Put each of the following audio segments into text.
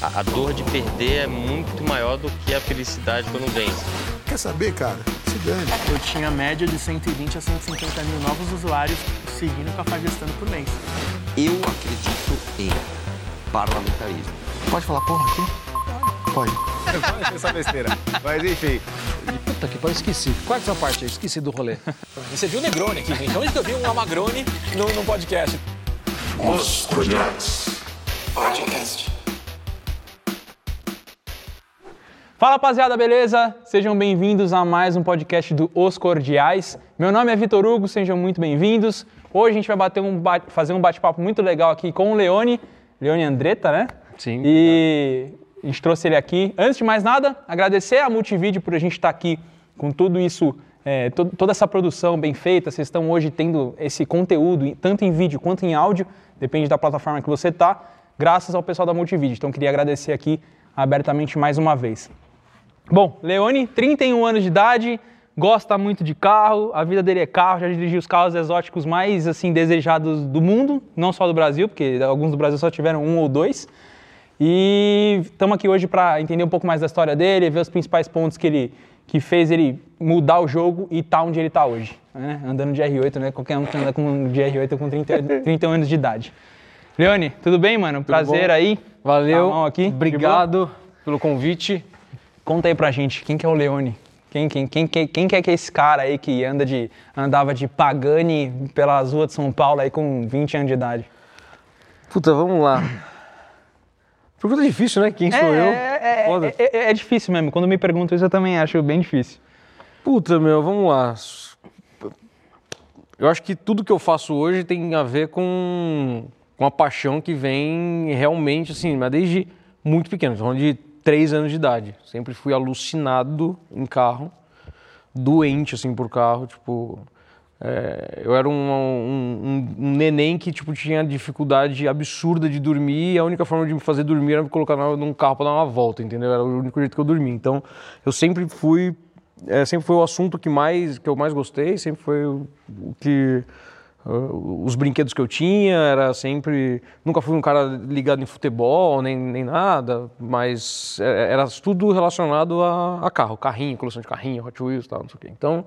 a, a dor de perder é muito maior do que a felicidade quando vence. Quer saber, cara? Se dane. Eu tinha média de 120 a 150 mil novos usuários seguindo o Café Gestando por mês. Eu acredito em parlamentarismo. Pode falar porra aqui? Pode. essa besteira. Mas enfim. Puta que pariu, esqueci. Qual é essa parte aí? Esqueci do rolê. Você viu o Negroni aqui, gente. Onde que eu vi um Amagrone no, no podcast? Os Cordiais. Podcast. Fala rapaziada, beleza? Sejam bem-vindos a mais um podcast do Os Cordiais. Meu nome é Vitor Hugo, sejam muito bem-vindos. Hoje a gente vai bater um fazer um bate-papo muito legal aqui com o Leone, Leone Andretta, né? Sim. E a gente trouxe ele aqui. Antes de mais nada, agradecer a Multivídeo por a gente estar aqui com tudo isso, é, to toda essa produção bem feita. Vocês estão hoje tendo esse conteúdo, tanto em vídeo quanto em áudio, depende da plataforma que você está, graças ao pessoal da Multivídeo. Então queria agradecer aqui abertamente mais uma vez. Bom, Leone, 31 anos de idade, gosta muito de carro, a vida dele é carro, já dirigiu os carros exóticos mais assim desejados do mundo, não só do Brasil, porque alguns do Brasil só tiveram um ou dois. E estamos aqui hoje para entender um pouco mais da história dele, ver os principais pontos que ele que fez ele mudar o jogo e estar tá onde ele está hoje. Né? Andando de R8, né? Qualquer um que anda com de R8 com 30, 31 anos de idade. Leone, tudo bem, mano? Prazer bom? aí. Valeu. Tá aqui. Obrigado pelo convite. Conta aí pra gente, quem que é o Leone? Quem, quem, quem, quem, quem que é, que é esse cara aí que anda de, andava de Pagani pelas ruas de São Paulo aí com 20 anos de idade? Puta, vamos lá. Pergunta difícil, né? Quem sou é, eu? É, é, é, é, difícil mesmo. Quando me perguntam isso, eu também acho bem difícil. Puta, meu, vamos lá. Eu acho que tudo que eu faço hoje tem a ver com, com a paixão que vem realmente, assim, mas desde muito pequeno. Falando de três anos de idade. Sempre fui alucinado em carro, doente assim por carro, tipo, é, eu era um, um, um, neném que tipo tinha dificuldade absurda de dormir e a única forma de me fazer dormir era me colocar num carro para dar uma volta, entendeu? Era o único jeito que eu dormia. Então, eu sempre fui, é, sempre foi o assunto que mais que eu mais gostei, sempre foi o, o que os brinquedos que eu tinha, era sempre. Nunca fui um cara ligado em futebol, nem, nem nada, mas é, era tudo relacionado a, a carro, carrinho, coleção de carrinho, Hot Wheels tal, não sei o quê. Então,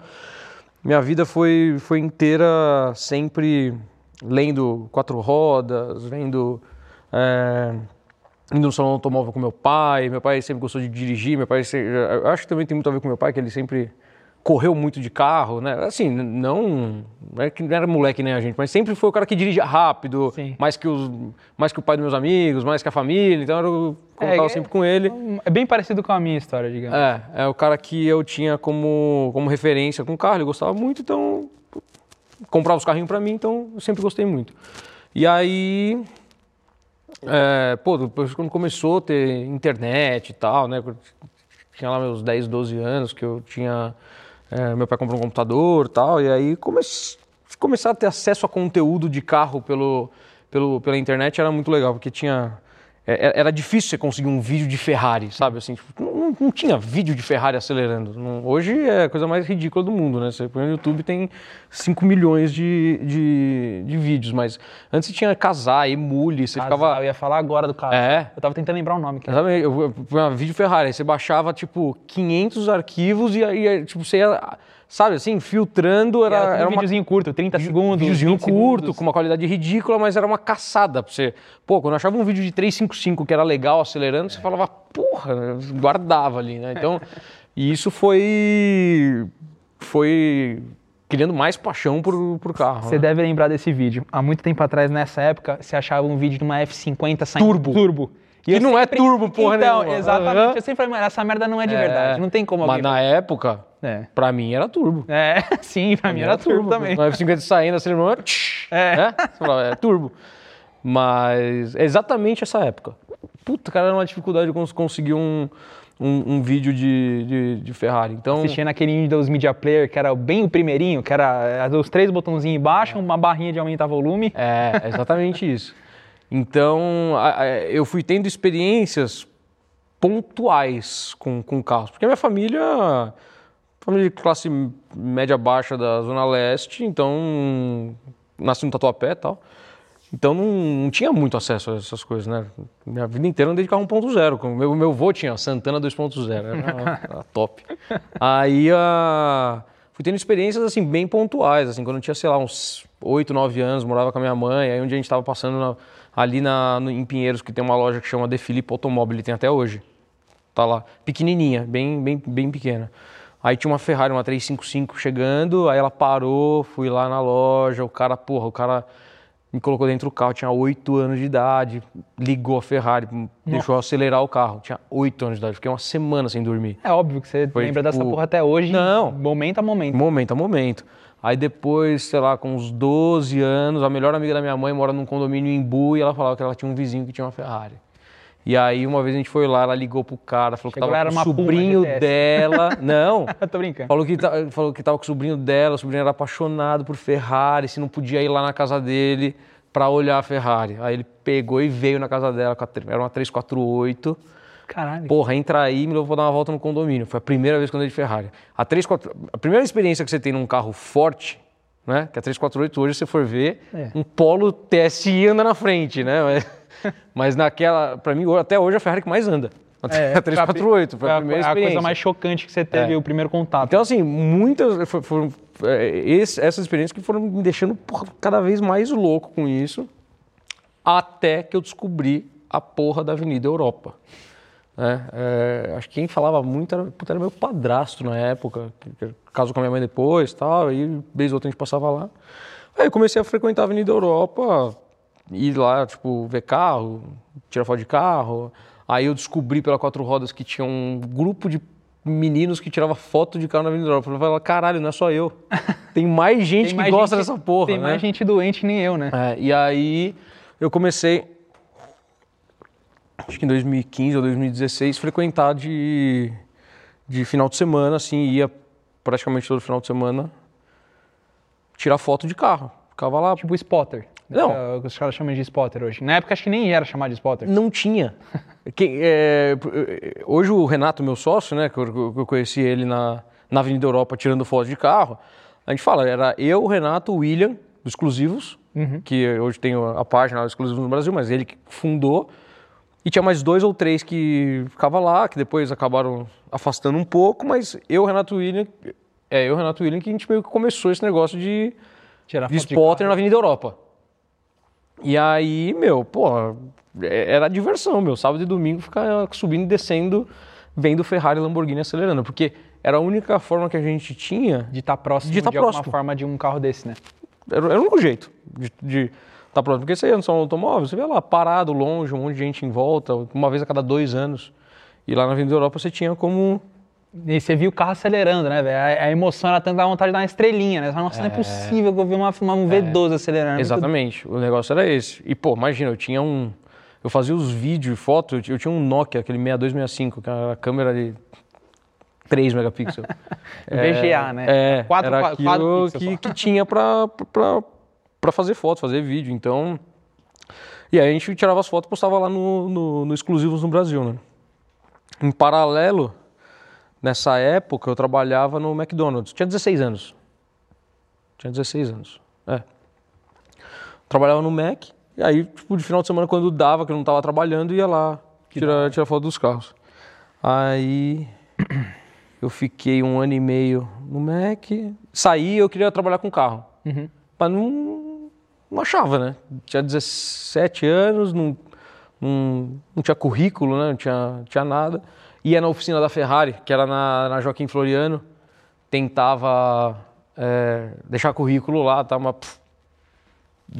minha vida foi, foi inteira sempre lendo quatro rodas, vendo. É, indo no salão automóvel com meu pai. Meu pai sempre gostou de dirigir. Meu pai, eu acho que também tem muito a ver com meu pai, que ele sempre correu muito de carro, né? Assim, não, não é que não era moleque nem a gente, mas sempre foi o cara que dirigia rápido, Sim. mais que os, mais que o pai dos meus amigos, mais que a família. Então eu contava é, sempre com ele. É bem parecido com a minha história, digamos. É, é o cara que eu tinha como como referência com o carro. Ele gostava muito, então comprava os carrinhos para mim, então eu sempre gostei muito. E aí é, pô, depois quando começou a ter internet e tal, né? Tinha lá meus 10, 12 anos que eu tinha é, meu pai comprou um computador tal, e aí come... começar a ter acesso a conteúdo de carro pelo, pelo, pela internet era muito legal, porque tinha era difícil você conseguir um vídeo de Ferrari, sabe? Assim, tipo, não, não, tinha vídeo de Ferrari acelerando. Não, hoje é a coisa mais ridícula do mundo, né? Você põe no YouTube tem 5 milhões de, de, de, vídeos, mas antes você tinha casar, emule, você casar, ficava... Eu ia falar agora do carro. É. Eu tava tentando lembrar o nome. Que Exatamente. Eu, eu, eu, vídeo Ferrari, aí você baixava, tipo, 500 arquivos e aí, tipo, você ia sabe assim, filtrando. Era, era, era um videozinho curto, 30 segundos. Videozinho curto, segundos. com uma qualidade ridícula, mas era uma caçada pra você. Pô, quando eu achava um vídeo de 355 que era legal acelerando, você falava, porra, guardava ali, né? Então, e isso foi. Foi criando mais paixão por, por carro. Você né? deve lembrar desse vídeo. Há muito tempo atrás, nessa época, você achava um vídeo de uma F50 saindo turbo. turbo. E que não é sempre... é turbo, porra Então, nenhuma. exatamente. Uhum. Eu sempre falei, essa merda não é de é... verdade. Não tem como Mas na época, é. pra mim era turbo. É, sim, pra, pra mim era, era turbo, turbo também. No F50 saindo, acelerando, é. Né? Falava, é turbo. Mas é exatamente essa época. Puta, cara, era uma dificuldade conseguir um, um, um vídeo de, de, de, Ferrari. Então... Assistia naquele Windows Media Player, que era bem o primeirinho, que era os três botãozinhos embaixo, uma barrinha de aumentar volume. É, exatamente isso. Então, eu fui tendo experiências pontuais com, com carros, porque a minha família, família de classe média baixa da Zona Leste, então nasci no Tatuapé e tal. Então não, não tinha muito acesso a essas coisas, né? Minha vida inteira eu andei de carro 1.0. com- Meu, meu avô tinha Santana 2.0, era, era top. Aí ah, fui tendo experiências assim bem pontuais, assim, quando eu tinha, sei lá, uns 8, 9 anos, morava com a minha mãe, aí um dia a gente estava passando na- ali na, no- em Pinheiros, que tem uma loja que chama De Filipe Automóvel, tem até hoje. Tá lá, pequenininha, bem, bem, bem pequena. Aí tinha uma Ferrari, uma 355 chegando, aí ela parou, fui lá na loja, o cara, porra, o cara me colocou dentro do carro, tinha 8 anos de idade, ligou a Ferrari, deixou eu acelerar o carro, tinha 8 anos de idade, fiquei uma semana sem dormir. É óbvio que você Foi, lembra dessa tipo, porra até hoje. Não. Momento a momento. Momento a momento. Aí depois, sei lá, com uns 12 anos, a melhor amiga da minha mãe mora num condomínio em Bu e ela falava que ela tinha um vizinho que tinha uma Ferrari. E aí uma vez a gente foi lá, ela ligou pro cara, falou Chegou que tava com o sobrinho GTS. dela. Não. Eu tô brincando. Falou que, falou que tava com o sobrinho dela, o sobrinho era apaixonado por Ferrari, se não podia ir lá na casa dele pra olhar a Ferrari. Aí ele pegou e veio na casa dela, era uma 348. Caralho. Porra, entra aí e me levou pra dar uma volta no condomínio. Foi a primeira vez que eu andei de Ferrari. A 34, a primeira experiência que você tem num carro forte, né? Que a 348 hoje, você for ver, É. um Polo TSI anda na frente, né? Mas, mas naquela, pra mim, até hoje é a Ferrari que mais anda. É, a 348, foi a, a, primeira a coisa mais chocante que você teve, É. o primeiro contato. Então, assim, muitas fo- foram é, esse- essas experiências que foram me deixando porra, cada vez mais louco com isso, até que eu descobri a porra da Avenida Europa. né? É, acho que quem falava muito era, era meu padrasto na época, que, casou com a minha mãe depois tal, aí vez ou outra a gente passava lá. Aí eu comecei a frequentar a Avenida Europa, ir lá, tipo, ver carro, tirar foto de carro. Aí eu descobri pela Quatro Rodas que tinha um grupo de meninos que tirava foto de carro na Avenida Europa. Eu falei, caralho, não é só eu. Tem mais gente Tem que mais gosta gente- dessa porra, Tem né? mais gente doente que nem eu, né? É, e aí eu comecei, acho que em 2015 ou 2016, frequentar de, de final de semana, assim, ia praticamente todo final de semana tirar foto de carro. Ficava lá, Tipo spotter. Não. É o que os caras chamam de spotter hoje. Na época acho que nem era chamado de spotter. Não tinha. É, p- hoje o Renato, meu sócio, né, que eu, eu conheci ele na, na Avenida Europa tirando foto de carro, a gente fala, era eu, o Renato, o William, do Exclusivos, que hoje tem a página Exclusivos no Brasil, mas ele que fundou, e tinha mais dois ou três que ficava lá, que depois acabaram afastando um pouco, mas eu, Renato William, é eu, Renato William, que a gente meio que começou esse negócio de Tirar de foto de spotter na Avenida Europa. E aí, meu, pô, é- era diversão, meu. Sábado e domingo ficar subindo e descendo, vendo Ferrari e Lamborghini acelerando. Porque era a única forma que a gente tinha De estar próximo De de, tá alguma próximo. forma de um carro desse, né? Era, era o único jeito de estar próximo. Porque você ia no salão automóvel, você vê lá parado, longe, um monte de gente em volta, uma vez a cada dois anos. E lá na Avenida Europa você tinha como. E você viu o carro acelerando, né, velho? A, a emoção era tanto dar vontade de dar uma estrelinha, né? Você fala, Nossa, não é possível que eu vi uma, uma, um V12 acelerando. É Exatamente, o negócio era esse. E, pô, imagina, eu tinha um. Eu fazia os vídeos e fotos, eu ti- eu tinha um Nokia, aquele 6265, que era a câmera de 3 megapixels. VGA, né? É, Quatro- era quatro- quatro aquilo pixels que, que tinha pra, pra, pra fazer foto, fazer vídeo. Então. E aí a gente tirava as fotos e postava lá no, no, no Exclusivos no Brasil, né? Em paralelo, nessa época, eu trabalhava no McDonald's. Tinha 16 anos. Tinha 16 anos. É. Trabalhava no Mac, e aí, tipo, de final de semana, quando dava, que eu não estava trabalhando, ia lá tirar, tirar foto dos carros. Aí eu fiquei um ano e meio no Mac, saí eu queria trabalhar com carro. Mas não, não achava, né? Tinha 17 anos, não, não, não tinha currículo, né? Não tinha, tinha nada. Ia na oficina da Ferrari, que era na, na Joaquim Floriano, tentava é, deixar currículo lá, tá? Mas pff,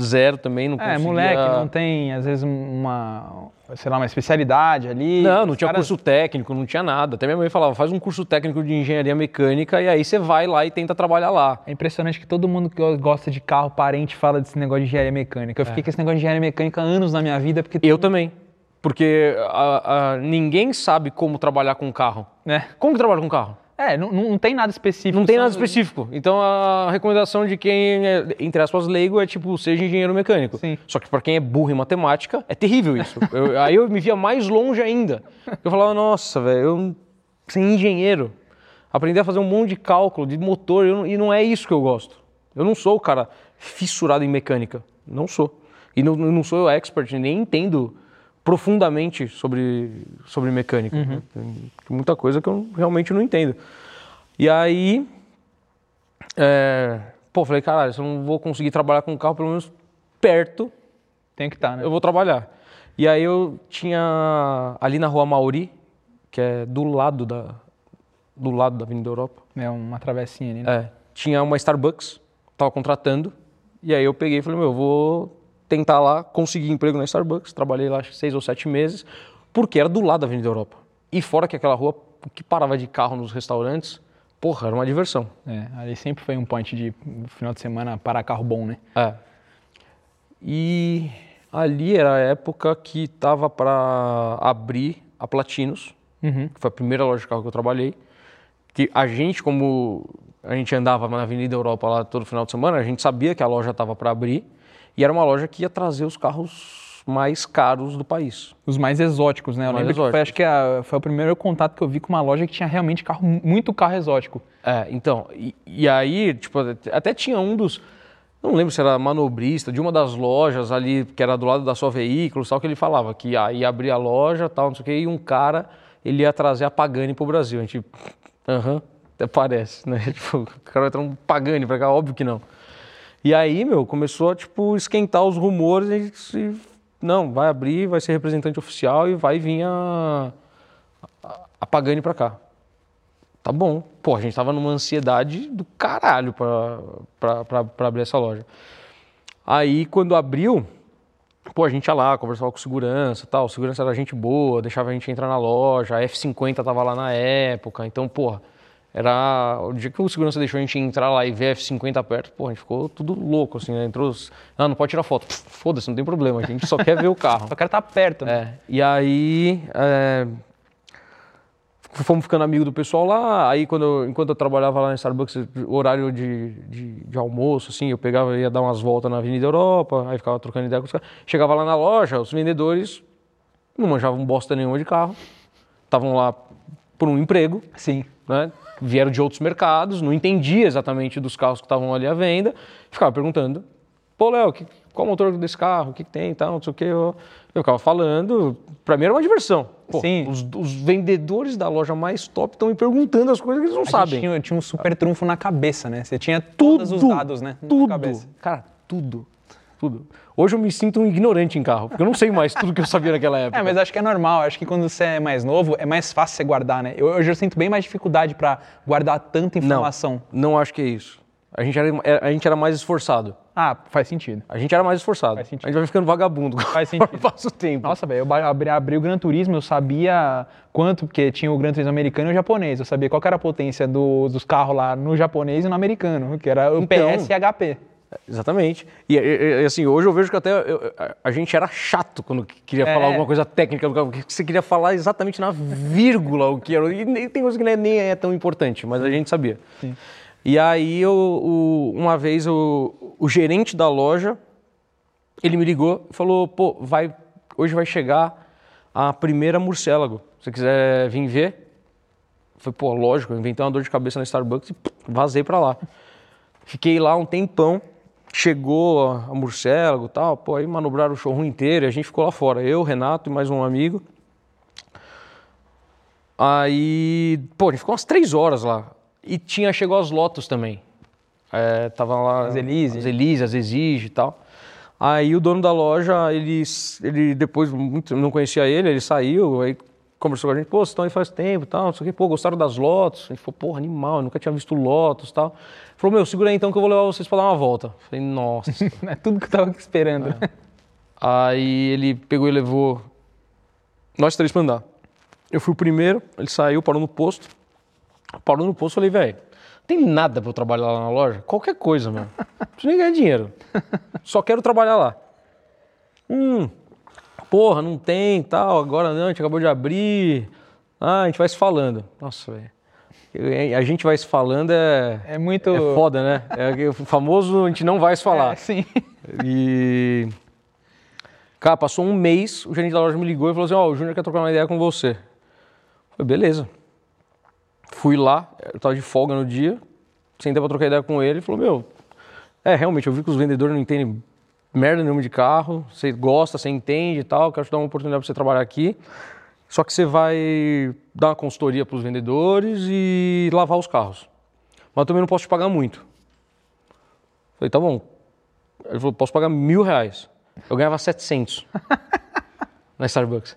zero também, não É, conseguia... moleque, não tem, às vezes, uma, sei lá, uma especialidade ali. Não, não tinha caras- curso técnico, não tinha nada. Até minha mãe falava, faz um curso técnico de engenharia mecânica e aí você vai lá e tenta trabalhar lá. É impressionante que todo mundo que gosta de carro, parente, fala desse negócio de engenharia mecânica. Eu fiquei com esse negócio de engenharia mecânica anos na minha vida, porque... Eu também. Porque a- a- ninguém sabe como trabalhar com carro. né? Como que trabalha com carro? É, não, não tem nada específico. Não tem nada específico. Então a recomendação de quem é, entre aspas, leigo é tipo, seja engenheiro mecânico. Sim. Só que para quem é burro em matemática, é terrível isso. Eu- aí eu me via mais longe ainda. Eu falava, nossa, velho, eu ser engenheiro, aprender a fazer um monte de cálculo de motor, eu e não é isso que eu gosto. Eu não sou o cara fissurado em mecânica. Não sou. E não, não sou eu expert, nem entendo profundamente sobre, sobre mecânica. né? Tem, muita coisa que eu realmente não entendo. E aí, é, pô, falei, caralho, se eu não vou conseguir trabalhar com o carro pelo menos perto, Tem que estar, né? eu vou trabalhar. E aí eu tinha ali na rua Mauri, que é do lado da, do lado da Avenida Europa, É uma travessinha ali, né? é, tinha uma Starbucks, tava contratando, e aí eu peguei e falei, meu, eu vou tentar lá conseguir emprego na Starbucks, trabalhei lá seis ou sete meses, porque era do lado da Avenida Europa. E fora que aquela rua, que parava de carro nos restaurantes, porra, era uma diversão. É, ali sempre foi um point de final de semana para carro bom, né? É. E ali era a época que tava para abrir a Platinos, Uhum. que foi a primeira loja de carro que eu trabalhei. Que a gente, como a gente andava na Avenida Europa lá todo final de semana, a gente sabia que a loja estava para abrir e era uma loja que ia trazer os carros mais caros do país. Os mais exóticos, né? Eu Mais lembro que foi, exóticos. acho que a- foi o primeiro contato que eu vi com uma loja que tinha realmente carro, muito carro exótico. É, então, e, e aí, tipo, até tinha um dos, não lembro se era manobrista, de uma das lojas ali, que era do lado da sua veículo, tal, que ele falava que ia, ia abrir a loja, tal, não sei o quê, e um cara, ele ia trazer a Pagani pro Brasil. A gente, aham, até parece, né? Tipo, o cara vai trazer um Pagani pra cá, óbvio que não. E aí, meu, começou a, tipo, esquentar os rumores, e não, vai abrir, vai ser representante oficial e vai vir a, a, a Pagani pra cá. Tá bom. Pô, a gente tava numa ansiedade do caralho pra, pra, pra, pra abrir essa loja. Aí, quando abriu, pô, a gente ia lá, conversava com segurança tal. Segurança era gente boa, deixava a gente entrar na loja. A F50 tava lá na época. Então, pô, era... O dia que o segurança deixou a gente entrar lá e ver a F50 perto, pô, a gente ficou tudo louco, assim, né? Entrou... Ah, não pode tirar foto. Foda-se, não tem problema. A gente só quer ver o carro. Só quero estar perto. né? É, e aí é, fomos ficando amigos do pessoal lá. Aí quando eu- enquanto eu trabalhava lá na Starbucks, horário de, de, de almoço, assim, eu pegava, ia dar umas voltas na Avenida Europa, aí ficava trocando ideia com os caras. Chegava lá na loja, os vendedores não manjavam bosta nenhuma de carro, estavam lá por um emprego, Sim. né? Vieram de outros mercados, não entendia exatamente dos carros que estavam ali à venda, ficava perguntando: pô, Léo, que- qual o motor desse carro? O que, que tem e tal? Não sei o que. Eu, eu ficava falando. Pra mim era uma diversão. Pô, Sim. Os, os vendedores da loja mais top estão me perguntando as coisas que eles não A sabem. Tinha, tinha um super trunfo na cabeça, né? Você tinha todos os dados, né? na Tudo. cabeça. Cara, tudo. Tudo. Hoje eu me sinto um ignorante em carro, porque eu não sei mais tudo que eu sabia naquela época. É, mas acho que é normal. Acho que quando você é mais novo, é mais fácil você guardar, né? Eu, hoje eu sinto bem mais dificuldade pra guardar tanta informação. Não, não acho que é isso. A gente era, a gente era mais esforçado. Ah, faz sentido. A gente era mais esforçado. Faz sentido. A gente vai ficando vagabundo. Faz sentido. Passa o tempo. Nossa, velho, eu abri, abri o Gran Turismo, eu sabia quanto, porque tinha o Gran Turismo americano e o japonês. Eu sabia qual era a potência do- dos carros lá no japonês e no americano, que era o Então. PS e HP. Exatamente. E, assim, hoje eu vejo que até eu- a- gente era chato quando queria É. falar alguma coisa técnica porque você queria falar exatamente na vírgula o que era. E tem coisa que nem é, nem é tão importante, mas a gente sabia. E aí, eu, o- uma vez, o, o gerente da loja, ele me ligou e falou, pô, vai, hoje vai chegar a primeira Murciélago. Se você quiser vir ver, foi, pô, lógico, eu inventei uma dor de cabeça na Starbucks e vazei pra lá. Fiquei lá um tempão, chegou a, Murciélago e tal, pô, aí manobraram o showroom inteiro e a gente ficou lá fora. Eu, Renato e mais um amigo. Aí, pô, a gente ficou umas três horas lá. E tinha, chegou as Lotus também. É, tava lá... As Elise. As Elise, as Exige e tal. Aí o dono da loja, ele, ele depois, muito, não conhecia ele, ele saiu, aí conversou com a gente, pô, vocês estão aí faz tempo e tal, não sei o quê, pô, gostaram das Lotus? A gente falou, porra, animal, eu nunca tinha visto Lotus e tal. Falou, meu, segura aí então que eu vou levar vocês pra dar uma volta. Falei, nossa. É tudo que eu tava esperando. aí ele pegou e levou nós três pra andar. Eu fui o primeiro, ele saiu, parou no posto. Parou no posto, falei, velho, tem nada pra eu trabalhar lá na loja? Qualquer coisa, mano. Não preciso nem ganhar dinheiro. Só quero trabalhar lá. Hum, porra, não tem tal, agora não, a gente acabou de abrir. Ah, a gente vai se falando. Nossa, velho. A gente vai se falando é, É muito. é foda, né? É o famoso a gente não vai se falar. É, sim. E. Cara, passou um mês, o gerente da loja me ligou e falou assim: Ó, o Júnior quer trocar uma ideia com você. Eu falei, beleza. Fui lá, eu tava de folga no dia, sentei pra trocar ideia com ele e falou: Meu, é, realmente, eu vi que os vendedores não entendem merda nenhuma de carro, você gosta, você entende e tal, quero te dar uma oportunidade para você trabalhar aqui. Só que você vai dar uma consultoria para os vendedores e lavar os carros. Mas eu também não posso te pagar muito. Falei, tá bom. Ele falou, posso pagar mil reais. Eu ganhava 700 na Starbucks.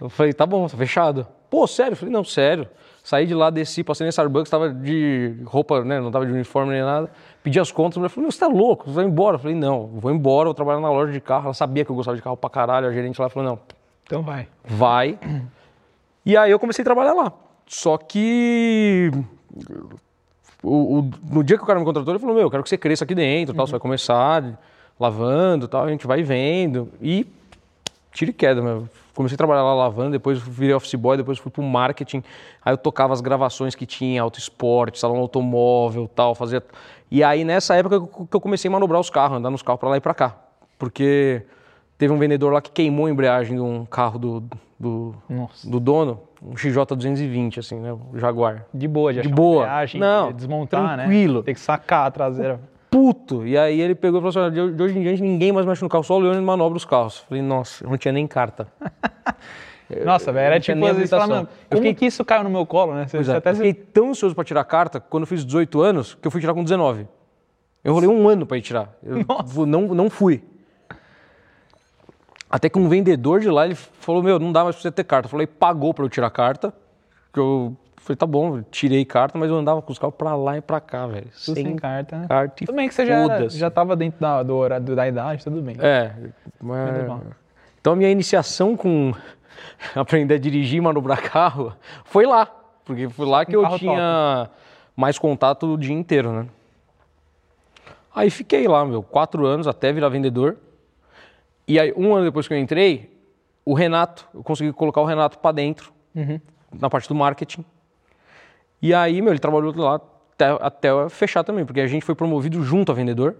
Eu falei, tá bom, tá fechado. Pô, sério? Eu falei, não, sério. Saí de lá, desci, passei na Starbucks, tava de roupa, né, não tava de uniforme nem nada. Pedi as contas, a mulher falou, você tá louco, você vai embora. Eu falei, não, vou embora, vou trabalhar na loja de carro. Ela sabia que eu gostava de carro pra caralho, a gerente lá falou, não, Então vai. vai. E aí eu comecei a trabalhar lá. Só que o- o- no dia que o cara me contratou, ele falou, meu, eu quero que você cresça aqui dentro, tal, você vai começar lavando, tal, a gente vai vendo. E tiro e queda, meu. Comecei a trabalhar lá lavando, depois virei office boy, depois fui pro marketing. Aí eu tocava as gravações que tinha, auto esporte, salão automóvel, tal, fazia. E aí nessa época que eu comecei a manobrar os carros, andar nos carros pra lá e pra cá. Porque teve um vendedor lá que queimou a embreagem de um carro do, do, do dono, um XJ 220, assim, né? O Jaguar. De boa, de, De boa. embreagem, Não, desmontar, tranquilo. né? Tem que sacar a traseira. Puto! E aí ele pegou e falou assim: "Olha, de de hoje em diante ninguém mais mexe no carro, só o Leone manobra os carros. Falei, nossa, eu não tinha nem carta. Nossa, velho, era tipo, às vezes, mano, Eu fiquei- que isso caiu no meu colo, né? Você, é, até eu fiquei tão ansioso pra tirar a carta quando eu fiz 18 anos que eu fui tirar com 19. Eu rolei um ano pra ir tirar. Eu fu- não, não fui. Até que um vendedor de lá ele falou: Meu, não dá mais pra você ter carta. Eu falei: pagou pra eu tirar a carta. Que eu falei: Tá bom, tirei carta, mas eu andava com os carros pra lá e pra cá, velho. tudo sem carta, né? carta e Tudo bem que você já, era, já tava dentro da, do horário, da idade, tudo bem. É, mas... Então a minha iniciação com aprender a dirigir manobrar carro foi lá. Porque foi lá que Um eu tinha mais contato o dia inteiro, né? Aí fiquei lá, meu, quatro anos até virar vendedor. E aí, um ano depois que eu entrei, o Renato, eu consegui colocar o Renato para dentro, na parte do marketing. E aí, meu, ele trabalhou lá até, até fechar também, porque a gente foi promovido junto a vendedor.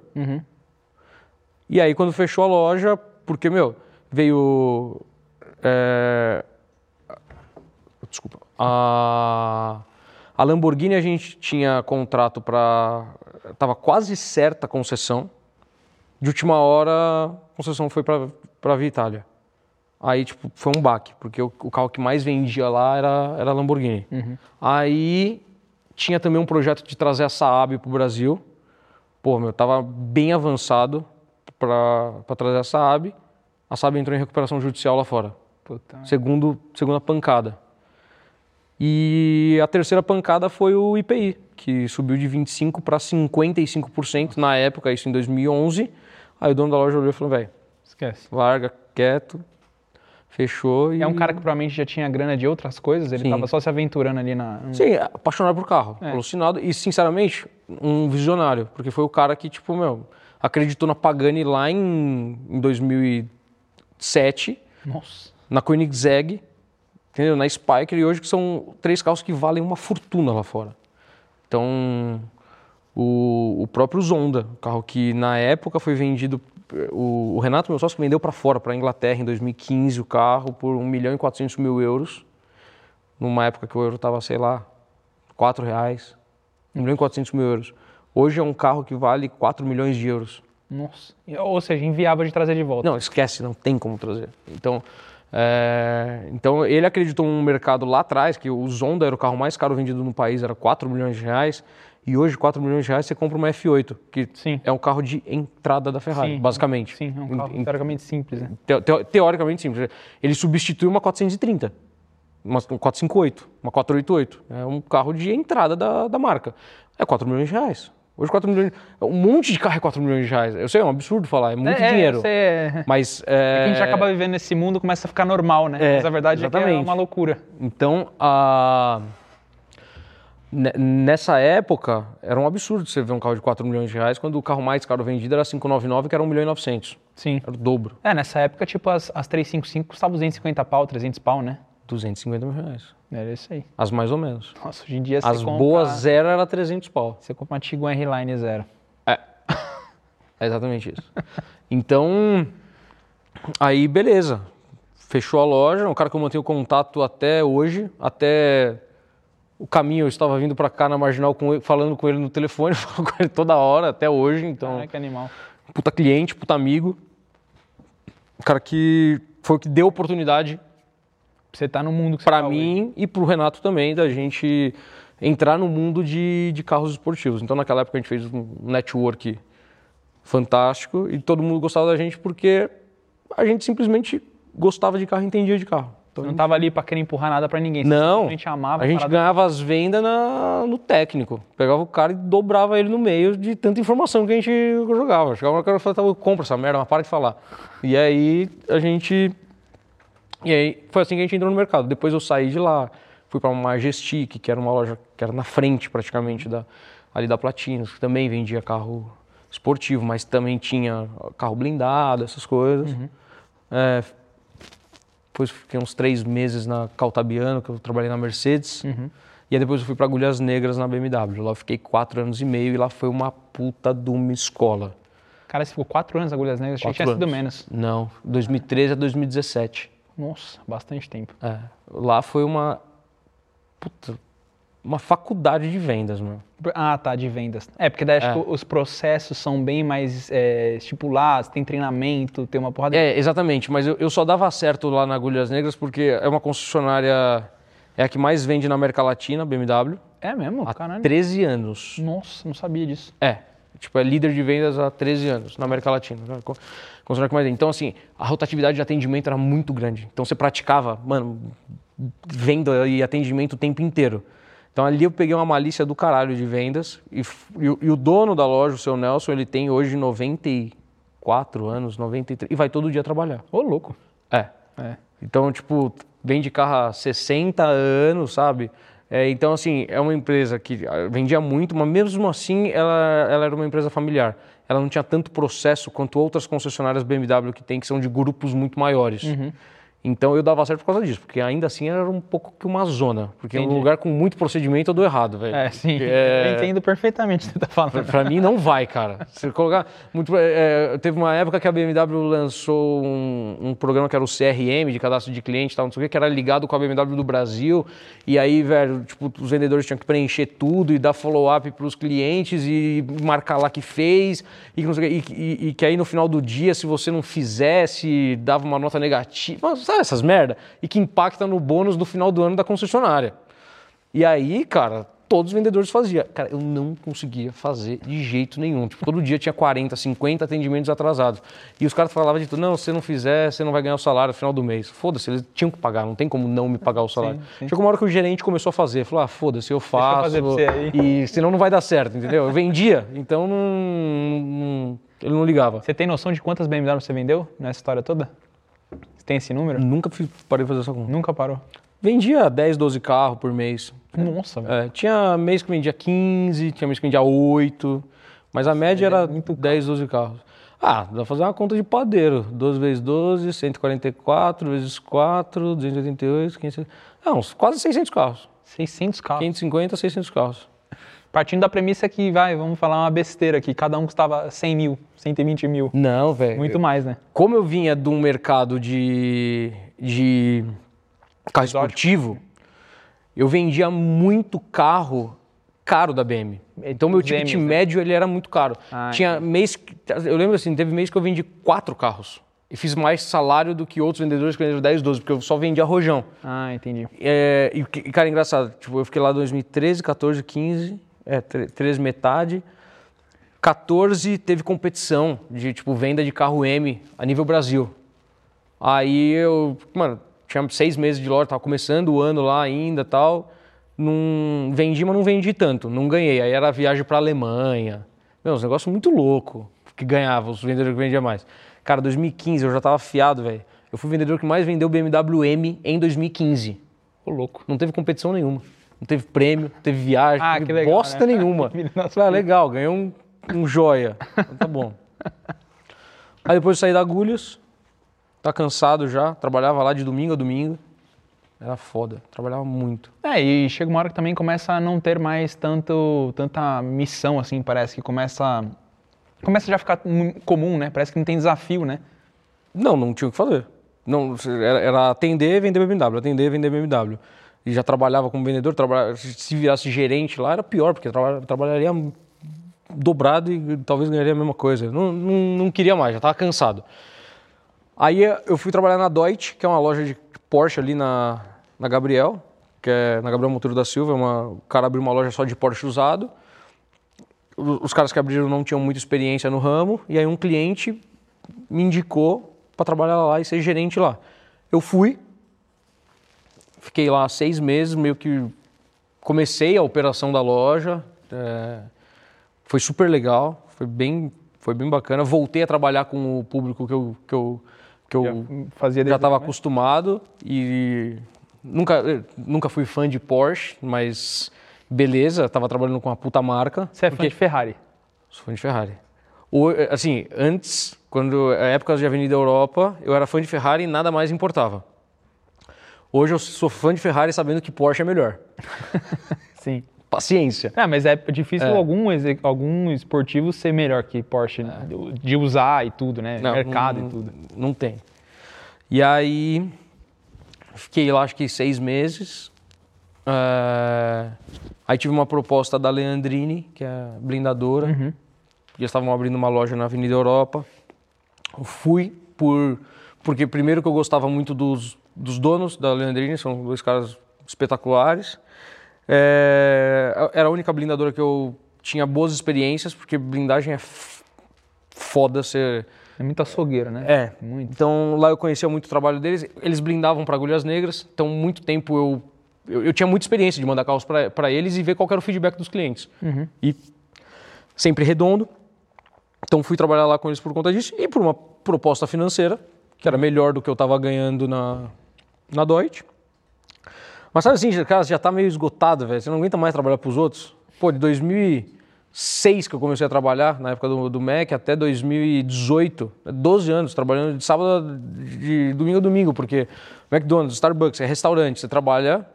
E aí, quando fechou a loja, porque, meu, veio. É, Desculpa. A, a Lamborghini a gente tinha contrato para. Tava quase certa a concessão. De última hora, a concessão foi para a Via Itália. Aí, tipo, foi um baque, porque o, o carro que mais vendia lá era, era a Lamborghini. Aí tinha também um projeto de trazer a Saab pro Brasil. Pô, meu, tava bem avançado para trazer a Saab. A Saab entrou em recuperação judicial lá fora. Puta. Segundo, segunda pancada. E a terceira pancada foi o IPI, que subiu de 25% para 55% na época, isso em 2011. Aí o dono da loja olhou e falou, velho, Esquece. larga quieto, fechou e... É um cara que provavelmente já tinha grana de outras coisas, ele Sim. tava só se aventurando ali na. Sim, apaixonado por carro, É. alucinado e, sinceramente, um visionário, porque foi o cara que, tipo, meu, acreditou na Pagani lá em, em 2007, Nossa. Na Koenigsegg, entendeu? Na Spiker, e hoje que são três carros que valem uma fortuna lá fora. Então, o, o próprio Zonda, carro que na época foi vendido, o, o Renato, meu sócio, vendeu para fora, para a Inglaterra, em 2015, o carro por 1 milhão e 400 mil euros, numa época que o euro estava, sei lá, 4 reais, 1 milhão e 400 mil euros. Hoje é um carro que vale 4 milhões de euros. Nossa. Ou seja, inviável de trazer de volta. Não, esquece, não tem como trazer. Então, é, então ele acreditou num mercado lá atrás, que o Zonda era o carro mais caro vendido no país, era 4 milhões de reais. E hoje, 4 milhões de reais, você compra uma F8, que Sim. é um carro de entrada da Ferrari, Sim, basicamente. Sim, é um carro teoricamente simples, né? teo- teo- teoricamente simples. Ele substitui uma 430, uma 458, uma 488. É um carro de entrada da, da marca. É 4 milhões de reais. Hoje 4 milhões. Um monte de carro é 4 milhões de reais. Eu sei, é um absurdo falar, é muito é, dinheiro. você é- Mas. É É, que a gente acaba vivendo nesse mundo começa a ficar normal, né? É, Mas a verdade é que é exatamente. uma loucura. Então, a... ne- nessa época, era um absurdo você ver um carro de 4 milhões de reais, quando o carro mais caro vendido era 599, que era 1 milhão e 900. Sim. Era o dobro. É, nessa época, tipo, as, as 355 custavam 250 pau, 300 pau, né? 250 mil reais. Era isso aí. As mais ou menos. Nossa, hoje em dia As compra... boas zero era 300 pau. Você compra uma Tiguan R-Line zero. É. É exatamente isso. Então, aí beleza. Fechou a loja, um cara que eu mantenho contato até hoje, até o caminho eu estava vindo para cá na Marginal com ele, falando com ele no telefone, falo com ele toda hora, até hoje, então, Caraca, animal. puta cliente, puta amigo. cara que foi o que deu oportunidade Você tá no mundo que você para tá hoje. mim e pro Renato também da gente entrar no mundo de, de carros esportivos. Então naquela época a gente fez um network fantástico e todo mundo gostava da gente porque a gente simplesmente gostava de carro e entendia de carro. Então, não tava ali pra querer empurrar nada pra ninguém. Não, simplesmente amava a gente ganhava as vendas na- no técnico. Pegava o cara e dobrava ele no meio de tanta informação que a gente jogava. Chegava uma cara e falava, compra essa merda, mas para de falar. E aí a gente... E aí foi assim que a gente entrou no mercado. Depois eu saí de lá, fui para uma Majestic, que era uma loja que era na frente praticamente da, ali da Platinos, que também vendia carro esportivo, mas também tinha carro blindado, essas coisas. É, depois fiquei uns três meses na Caltabiano, que eu trabalhei na Mercedes. E aí depois eu fui para Agulhas Negras na BMW. Lá eu fiquei quatro anos e meio e lá foi uma puta de uma escola. Cara, você ficou quatro anos agulhas negras, achei que Quatro tinha sido menos. Não, 2013 a 2017. Nossa, bastante tempo. É, lá foi uma. Puta, uma faculdade de vendas, mano. Ah, tá, de vendas. É, porque daí acho É. que os processos são bem mais é, estipulados, tem treinamento, tem uma porrada É, exatamente, mas eu, eu só dava certo lá na Agulhas Negras porque é uma concessionária. É a que mais vende na América Latina, BMW, É mesmo? há Caralho. 13 anos. Nossa, não sabia disso. É. Tipo, é líder de vendas há 13 anos na América Latina. Então, assim, a rotatividade de atendimento era muito grande. Então, você praticava, mano, venda e atendimento o tempo inteiro. Então, ali eu peguei uma malícia do caralho de vendas. E, e o- e o dono da loja, o seu Nelson, ele tem hoje 94 anos, 93, e vai todo dia trabalhar. Ô, louco. É. É. Então, tipo, vende carro há 60 anos, sabe? É, então, assim, é uma empresa que ah, vendia muito, mas mesmo assim ela, ela era uma empresa familiar. Ela não tinha tanto processo quanto outras concessionárias BMW que tem, que são de grupos muito maiores. Uhum. Então eu dava certo por causa disso, porque ainda assim era um pouco que uma zona. Porque Entendi. um lugar com muito procedimento eu dou errado, velho. É, sim. É, Eu entendo perfeitamente o que você tá falando. Pra mim não vai, cara. Se colocar muito, é, é, teve uma época que a BMW lançou um, um programa que era o CRM, de cadastro de cliente, e tal, não sei o que, que era ligado com a BMW do Brasil. E aí, velho, tipo, os vendedores tinham que preencher tudo e dar follow-up para os clientes e marcar lá que fez. E, que. E- e- e que aí no final do dia, se você não fizesse, dava uma nota negativa. Mas, Sabe essas merda? E que impacta no bônus do final do ano da concessionária. E aí, cara, todos os vendedores faziam. Cara, eu não conseguia fazer de jeito nenhum. Tipo, todo dia tinha 40, 50 atendimentos atrasados. E os caras falavam de tudo, não, se você não fizer, você não vai ganhar o salário no final do mês. Foda-se, eles tinham que pagar, não tem como não me pagar o salário. sim. Chegou uma hora que o gerente começou a fazer, falou, ah, foda-se, eu faço. fazer pra você aí. E senão não vai dar certo, entendeu? Eu vendia, então não, não- ele não ligava. Você tem noção de quantas BMW você vendeu nessa história toda? Você tem esse número? Nunca fiz- parei de fazer essa conta. Nunca parou. Vendia 10, 12 carros por mês. Nossa, velho. É, tinha mês que vendia 15, tinha mês que vendia 8, mas a média era 10, 12 carros. Ah, dá pra fazer uma conta de padeiro. 12 vezes 12, 144 vezes 4, 288, 500... Não, quase 600 carros. 600 carros. 550, 600 carros. Partindo da premissa que, vai, vamos falar uma besteira aqui, cada um custava 100 mil, 120 mil. Não, velho. Muito mais, né? Como eu vinha de um mercado de, de carro esportivo, eu vendia muito carro caro da BM. Então meu ticket né? médio ele era muito caro. Ah, Tinha mês, eu lembro assim, teve mês que eu vendi quatro carros. E fiz mais salário do que outros vendedores que venderam 10, 12, porque eu só vendia rojão. Ah, entendi. É, e, cara, engraçado, tipo, eu fiquei lá em 2013, 14, 15, é, 13 metade. 14 teve competição de, tipo, venda de carro M a nível Brasil. Aí eu, mano, tinha seis meses de loja, tava começando o ano lá ainda tal. Não vendi, mas não vendi tanto, não ganhei. Aí era viagem pra Alemanha. Meu, uns negócios muito louco que ganhava, os vendedores que vendiam mais. Cara, 2015 eu já tava afiado, velho. Eu fui o vendedor que mais vendeu BMW M em 2015. Ô, louco. Não teve competição nenhuma. Não teve prêmio, não teve viagem, Ah, não teve legal, bosta né? nenhuma. Falei, ah, legal, ganhei um, um joia. Então tá bom. Aí depois eu saí da Agulhas, tá cansado já, trabalhava lá de domingo a domingo. Era foda, trabalhava muito. É, e chega uma hora que também começa a não ter mais tanto, tanta missão, assim, parece que começa. Começa já a ficar mu- comum, né? Parece que não tem desafio, né? Não, não tinha o que fazer. Não, era, era atender e vender BMW, atender e vender BMW. E já trabalhava como vendedor, se virasse gerente lá era pior, porque traba- trabalharia dobrado e talvez ganharia a mesma coisa. Não, não, não queria mais, já estava cansado. Aí eu fui trabalhar na Deutsche, que é uma loja de Porsche ali na, na Gabriel, que é na Gabriel Monteiro da Silva. Uma, o cara abriu uma loja só de Porsche usado. Os caras que abriram não tinham muita experiência no ramo. E aí um cliente me indicou para trabalhar lá e ser gerente lá. Eu fui, fiquei lá seis meses, meio que comecei a operação da loja. é, foi super legal, foi bem, foi bem bacana. Voltei a trabalhar com o público que eu, que eu, que eu fazia já estava começo? acostumado e nunca, nunca fui fã de Porsche, mas beleza, estava trabalhando com uma puta marca. Você é fã de Ferrari. Sou fã de Ferrari. O, assim, antes, quando a época de Avenida Europa, eu era fã de Ferrari e nada mais importava. Hoje eu sou fã de Ferrari sabendo que Porsche é melhor. Sim. Paciência. É, mas é difícil É. algum, algum esportivo ser melhor que Porsche, né? de usar e tudo, né? Não, Mercado não- e tudo. Não tem. E aí, fiquei lá acho que seis meses. É, Aí tive uma proposta da Leandrini, que é a blindadora. Uhum. Eles estavam abrindo uma loja na Avenida Europa. Eu fui por porque primeiro que eu gostava muito dos, dos donos da Leandrini, são dois caras espetaculares. É, era a única blindadora que eu tinha boas experiências, porque blindagem é foda ser É muito açougueiro, né? é. Muito. Então lá eu conhecia muito o trabalho deles. Eles blindavam para agulhas negras. Então muito tempo eu, eu, eu tinha muita experiência de mandar carros para eles e ver qual era o feedback dos clientes. E sempre redondo. Então fui trabalhar lá com eles por conta disso e por uma proposta financeira que era melhor do que eu estava ganhando na na Deutsche. Mas sabe assim, cara, você já tá meio esgotado, velho. Você não aguenta mais trabalhar para os outros. Pô, de 2006 que eu comecei a trabalhar, na época do, do Mac, até 2018, 12 anos, trabalhando de sábado, de domingo a domingo, porque McDonald's, Starbucks, é restaurante, você trabalha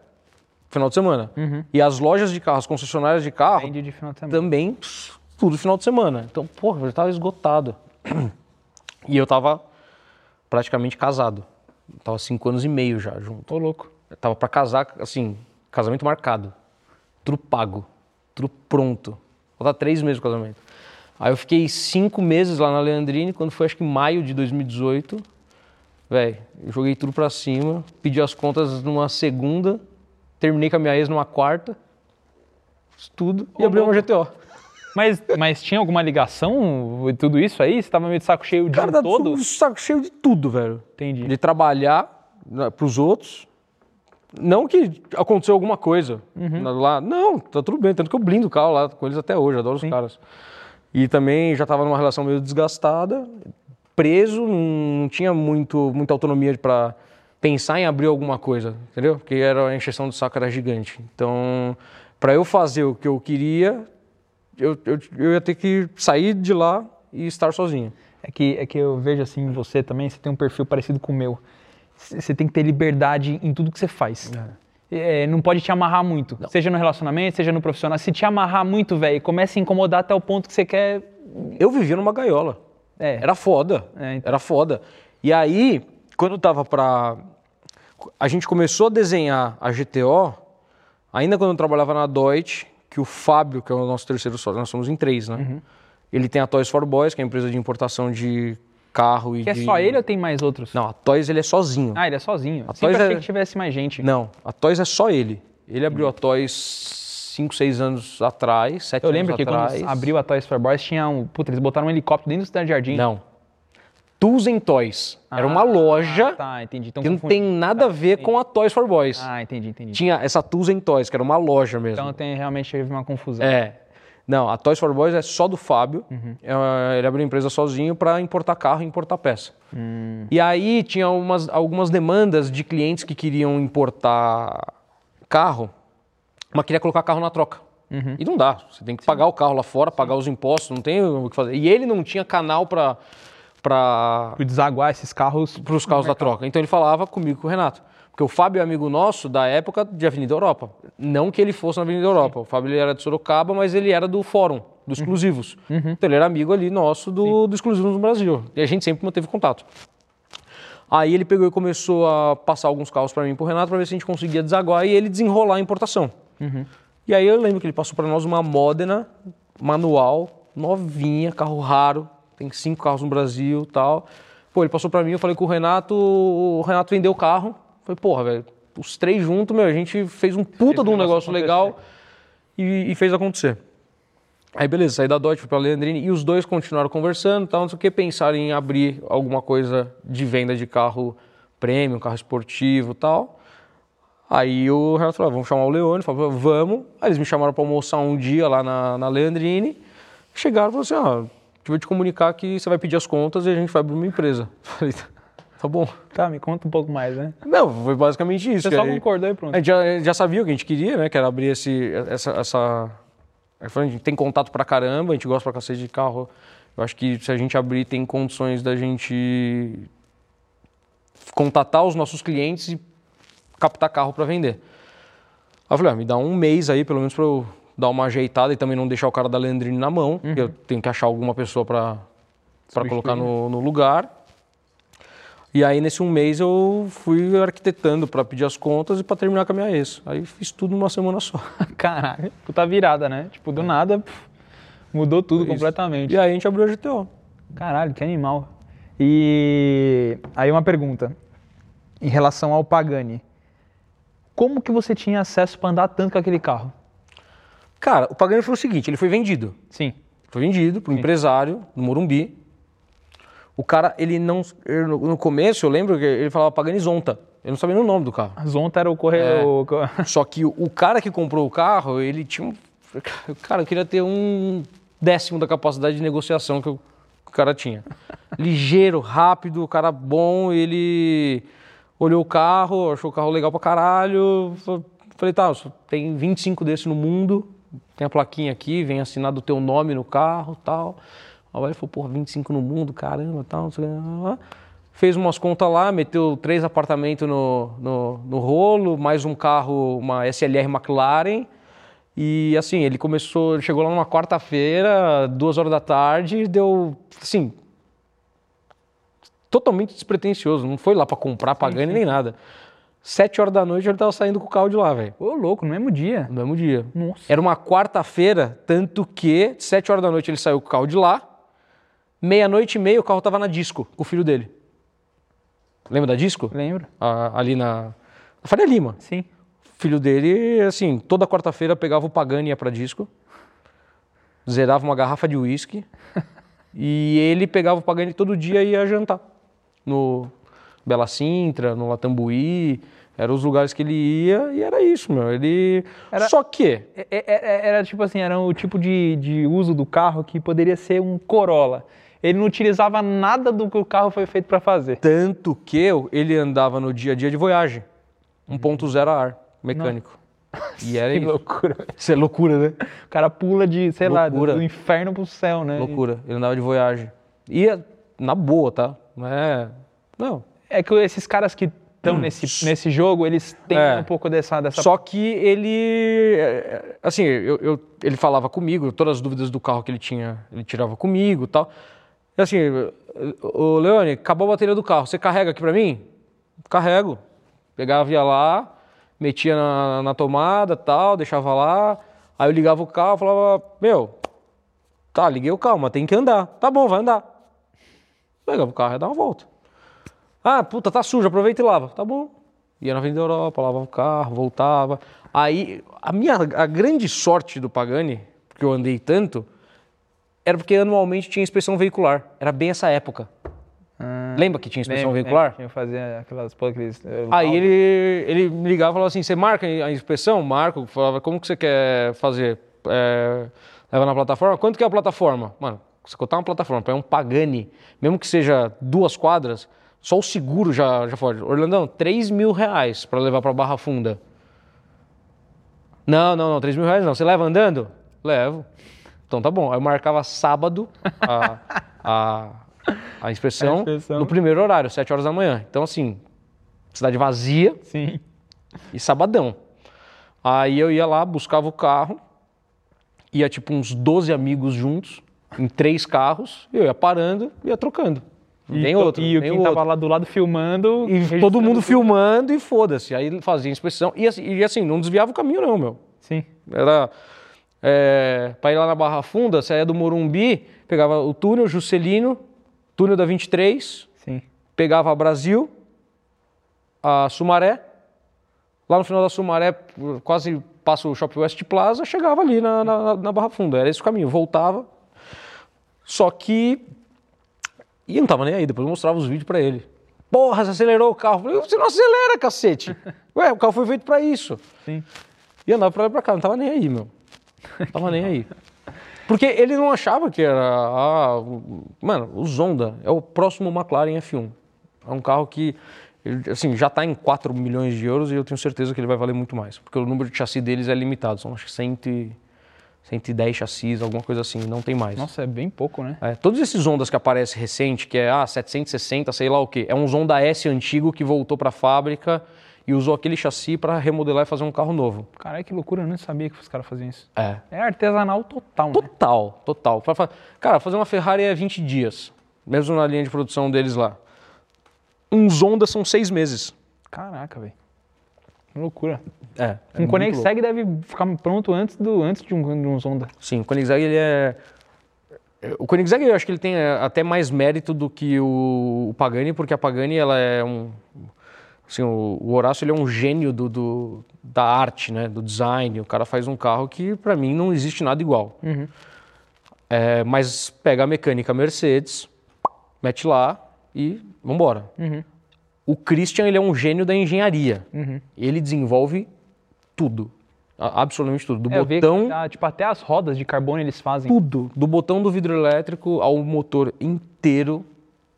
final de semana. E as lojas de carros, concessionárias de carro, de de também pss, tudo final de semana. Então, porra, eu já tava esgotado. E eu tava praticamente casado. Tava cinco anos e meio já junto. Tô louco. Eu tava pra casar, assim, casamento marcado. Tudo pago. Tudo pronto. Faltava três meses pro casamento. Aí eu fiquei cinco meses lá na Leandrine, quando foi acho que maio de 2018. Velho, eu joguei tudo pra cima, pedi as contas numa segunda, terminei com a minha ex numa quarta, tudo e abri uma GTO. Mas, mas tinha alguma ligação e tudo isso aí? Você tava meio de saco cheio dia Cara, todo? tudo saco cheio de tudo, velho. Entendi. De trabalhar né, pros outros. Não que aconteceu alguma coisa Uhum. na- lá. Não, tá tudo bem. Tanto que eu blindo o carro lá com eles até hoje, adoro os caras. E também já tava numa relação meio desgastada, preso, não, não tinha muito, muita autonomia para pensar em abrir alguma coisa, entendeu? Porque era, a encheção do saco era gigante. Então, para eu fazer o que eu queria, eu, eu, eu ia ter que sair de lá e estar sozinho. É que, é que eu vejo assim você também, você tem um perfil parecido com o meu. Você tem que ter liberdade em tudo que você faz. É, não pode te amarrar muito. Seja no relacionamento, seja no profissional. Se te amarrar muito, velho, começa a incomodar até o ponto que você quer. Eu vivia numa gaiola. É. Era foda. É, então. Era foda. E aí, quando tava pra. A gente começou a desenhar a GTO, ainda quando eu trabalhava na Deutsche, que o Fábio, que é o nosso terceiro sócio, nós somos em três, né? Uhum. Ele tem a Toys for Boys, que é a empresa de importação de carro e Que é de... só ele ou tem mais outros? Não, a Toys ele é sozinho. Ah, ele é sozinho. A Sempre Toys achei é- que tivesse mais gente. Não, a Toys é só ele. Ele abriu a Toys 5, 6 anos atrás, 7 Eu anos lembro que atrás. quando abriu a Toys for Boys, tinha um. Puta, eles botaram um helicóptero dentro do Cidade Jardim. Não. Tools and Toys. Era uma Ah, loja Tá. Então que não tem nada a ver com a Toys for Boys. Ah, entendi, entendi. Tinha essa Tools and Toys, que era uma loja mesmo. Então tem realmente teve uma confusão. É. Não, a Toys for Boys é só do Fábio. Uhum. É, ele abriu a empresa sozinho para importar carro e importar peça. Hum. E aí tinha umas, algumas demandas de clientes que queriam importar carro, mas queria colocar carro na troca. Uhum. E não dá. Você tem que pagar o carro lá fora, pagar os impostos, não tem o que fazer. E ele não tinha canal para para desaguar esses carros. para os carros da troca. Então ele falava comigo com o Renato. Porque o Fábio é amigo nosso da época de Avenida Europa. Não que ele fosse na Avenida Europa. O Fábio ele era de Sorocaba, mas ele era do Fórum, dos exclusivos. Então ele era amigo ali nosso do, do Exclusivos no Brasil. E a gente sempre manteve contato. Aí ele pegou e começou a passar alguns carros para mim e pro Renato para ver se a gente conseguia desaguar e ele desenrolar a importação. E aí eu lembro que ele passou para nós uma Modena manual, novinha, carro raro, tem cinco carros no Brasil tal. Pô, ele passou pra mim, eu falei com o Renato, o Renato vendeu o carro. Falei, porra, velho, os três juntos, meu, a gente fez um puta de um negócio negócio legal e, e fez acontecer. Aí beleza, saí da Dodge, fui pra Leandrini e os dois continuaram conversando, tal, não sei o que, pensaram em abrir alguma coisa de venda de carro premium, carro esportivo tal. Aí o Renato falou, ah, vamos chamar o Leone, falou, vamos. Aí eles me chamaram para almoçar um dia lá na, na Leandrini. Chegaram e falaram assim, ah, gente vai te comunicar que você vai pedir as contas e a gente vai abrir uma empresa. Falei, tá bom. Tá, me conta um pouco mais, né? Não, foi basicamente isso. Você só Aí- concordou e pronto. a gente já, já sabia o que a gente queria, né? Que era abrir esse, essa, essa... A gente tem contato pra caramba, a gente gosta pra cacete de carro. Eu acho que se a gente abrir, tem condições da gente contatar os nossos clientes e captar carro pra vender. Aí eu falei, ah, me dá um mês aí, pelo menos pra eu dar uma ajeitada e também não deixar o cara da Leandrine na mão. porque Eu tenho que achar alguma pessoa pra pra colocar no, no lugar. E aí, nesse um mês, eu fui arquitetando para pedir as contas e para terminar com a minha ex. Aí fiz tudo numa semana só. Caralho, puta virada, né? Tipo, do nada, mudou tudo Isso. completamente. E aí a gente abriu a GTO. Caralho, que animal. E aí uma pergunta. Em relação ao Pagani. Como que você tinha acesso para andar tanto com aquele carro? Cara, o Pagani foi o seguinte, ele foi vendido. Sim. Foi vendido para um empresário no Morumbi. O cara, ele não... ele, no no começo, eu lembro que ele falava Pagani Zonta. Eu não sabia nem o nome do carro. Zonta era o correio. Só que o, o cara que comprou o carro, ele tinha um... Cara, eu queria ter um décimo da capacidade de negociação que o, que o cara tinha. Ligeiro, rápido, o cara bom, ele olhou o carro, achou o carro legal pra caralho. fa- Falei, tá, só tem 25 desses no mundo, tem a plaquinha aqui, vem assinado o teu nome no carro tal. Aí ele falou, porra, 25 no mundo, caramba, tal, não sei o que. Fez umas contas lá, meteu três apartamentos no, no, no rolo, mais um carro, uma SLR McLaren. E assim, ele começou, ele chegou lá numa quarta-feira, duas horas da tarde, deu, assim, totalmente despretensioso. Não foi lá pra comprar Pagani nem nada. Sete horas da noite ele tava saindo com o carro de lá, velho. Ô, louco, no mesmo dia. No mesmo dia. Nossa. Era uma quarta-feira, tanto que sete horas da noite ele saiu com o carro de lá. Meia-noite e meia o carro tava na disco com o filho dele. Lembra da disco? Lembro. Ah, ali na, na Faria Lima. Sim. O filho dele, assim, toda quarta-feira pegava o Pagani e ia pra disco, zerava uma garrafa de uísque e ele pegava o Pagani todo dia e ia jantar. No Bela Sintra, no Latambuí, eram os lugares que ele ia e era isso, meu. Ele... Era- Só que, É- é- é- Era tipo assim, era o tipo de, de uso do carro que poderia ser um Corolla. Ele não utilizava nada do que o carro foi feito para fazer. tanto que eu- ele andava no dia a dia de Voyage, 1.0 a ar, mecânico. E era Que isso. loucura. Isso é loucura, né? O cara pula de, sei lá, do, Loucura. inferno pro céu, né? Loucura. Ele andava de Voyage. Ia na boa, tá? Não é... Não, É que esses caras que estão nesse, nesse jogo, eles têm É. um pouco dessa... dessa... Só que ele, é, assim, eu, eu- ele falava comigo, todas as dúvidas do carro que ele tinha, ele tirava comigo e tal. E assim, o Leone, acabou a bateria do carro, você carrega aqui pra mim? Carrego. Pegava, ia lá, metia na, na tomada tal, deixava lá. Aí eu ligava o carro, falava, meu, tá, liguei o carro, mas tem que andar. Tá bom, vai andar. Pegava o carro e ia dar uma volta. Ah, puta, tá sujo, aproveita e lava. Tá bom. Ia na Avenida Europa, lavava o carro, voltava. Aí, a minha a grande sorte do Pagani, porque eu andei tanto, era porque anualmente tinha inspeção veicular. Era bem essa época. Lembra que tinha inspeção Lembra- veicular? que fazer aquelas... aqueles eh, Aí ele, ele me ligava e falava assim, você marca a inspeção? Marco. Falava, como que você quer fazer? É, leva na plataforma? Quanto que é a plataforma? Mano, se botar uma plataforma para um Pagani, mesmo que seja duas quadras, só o seguro já, já pode. Orlandão, 3 mil reais para levar para Barra Funda. Não, não, não, 3 mil reais não. Você leva andando? Levo. Então tá bom. Aí eu marcava sábado a, a, a inspeção, A inspeção. no primeiro horário, 7 horas da manhã. Então, assim, cidade vazia Sim. e sabadão. Aí eu ia lá, buscava o carro, ia tipo uns 12 amigos juntos, em três carros, e eu ia parando e ia trocando. Nem outro, E o nem quem outro. tava lá do lado filmando... E todo mundo tudo. filmando e foda-se. Aí fazia inspeção. E assim, e assim, não desviava o caminho, não, meu. Sim. Era é, para ir lá na Barra Funda, saía do Morumbi, pegava o túnel Juscelino, túnel da 23, Sim. pegava a Brasil, a Sumaré, lá no final da Sumaré, quase passa o Shopping West Plaza, chegava ali na, na, na Barra Funda. Era esse o caminho, voltava. Só que. E não tava nem aí, depois eu mostrava os vídeos pra ele. Porra, você acelerou o carro. Eu falei, você não acelera, cacete. Ué, o carro foi feito pra isso. Sim. E andava pra lá e pra cá, não tava nem aí, meu. Não tava nem aí. Porque ele não achava que era. Ah, o- mano, o Zonda é o próximo McLaren F1. É um carro que ele, assim, já está em 4 milhões de euros e eu tenho certeza que ele vai valer muito mais. Porque o número de chassi deles é limitado. São acho que 100, e- 110 chassis, alguma coisa assim, não tem mais. Nossa, é bem pouco, né? É, todos esses Zondas que aparecem recente, que é ah, 760, sei lá o quê, é um Zonda S antigo que voltou para a fábrica e usou aquele chassi para remodelar e fazer um carro novo. Caralho, que loucura, eu não sabia que os caras faziam isso. É. É artesanal total, né? Total, total. Pra fa- Cara, fazer uma Ferrari é 20 dias, mesmo na linha de produção deles lá. Uns Zonda são seis meses. Caraca, velho. Loucura. É. é Um muito Koenigsegg deve ficar pronto antes, do, antes de, um, de um Zonda. Sim, o Koenigsegg ele é. O Koenigsegg eu acho que ele tem é, até mais mérito do que o, o Pagani, porque a Pagani ela é um. Assim, o, o Horácio ele é um gênio do, do- da arte, né? Do design. O cara faz um carro que para mim não existe nada igual. É, mas pega a mecânica Mercedes, mete lá e vambora. O Christian ele é um gênio da engenharia. Ele desenvolve tudo. Absolutamente tudo. Do É, botão. que tá, tipo, até as rodas de carbono eles fazem. Tudo. Do botão do vidro elétrico ao motor inteiro,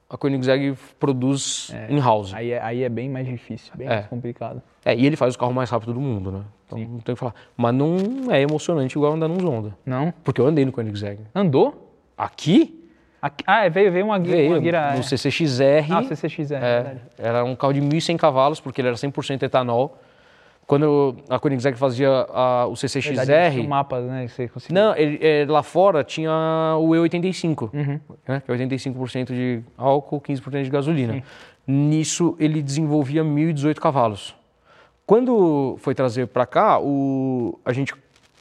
a Koenigsegg produz in-house. Aí é, aí é bem mais difícil, bem É. mais complicado. É, e ele faz o carro mais rápido do mundo, né? Então não tem o que falar. Mas não é emocionante igual andar num Zonda. Não? Porque eu andei no Koenigsegg. Andou? Aqui- ah, é, veio, veio uma, gui- veio uma guira... no CCXR. Ah, CCXR, é, É, verdade. era um carro de 1.100 cavalos, porque ele era 100% etanol. Quando a Koenigsegg fazia a- o Verdade, CCXR... tinha mapas, né? Que você conseguia... Não, ele, é, lá fora tinha o E85, Uhum. né, que é 85% de álcool, 15% de gasolina. Nisso ele desenvolvia 1.018 cavalos. Quando foi trazer para cá, o, a gente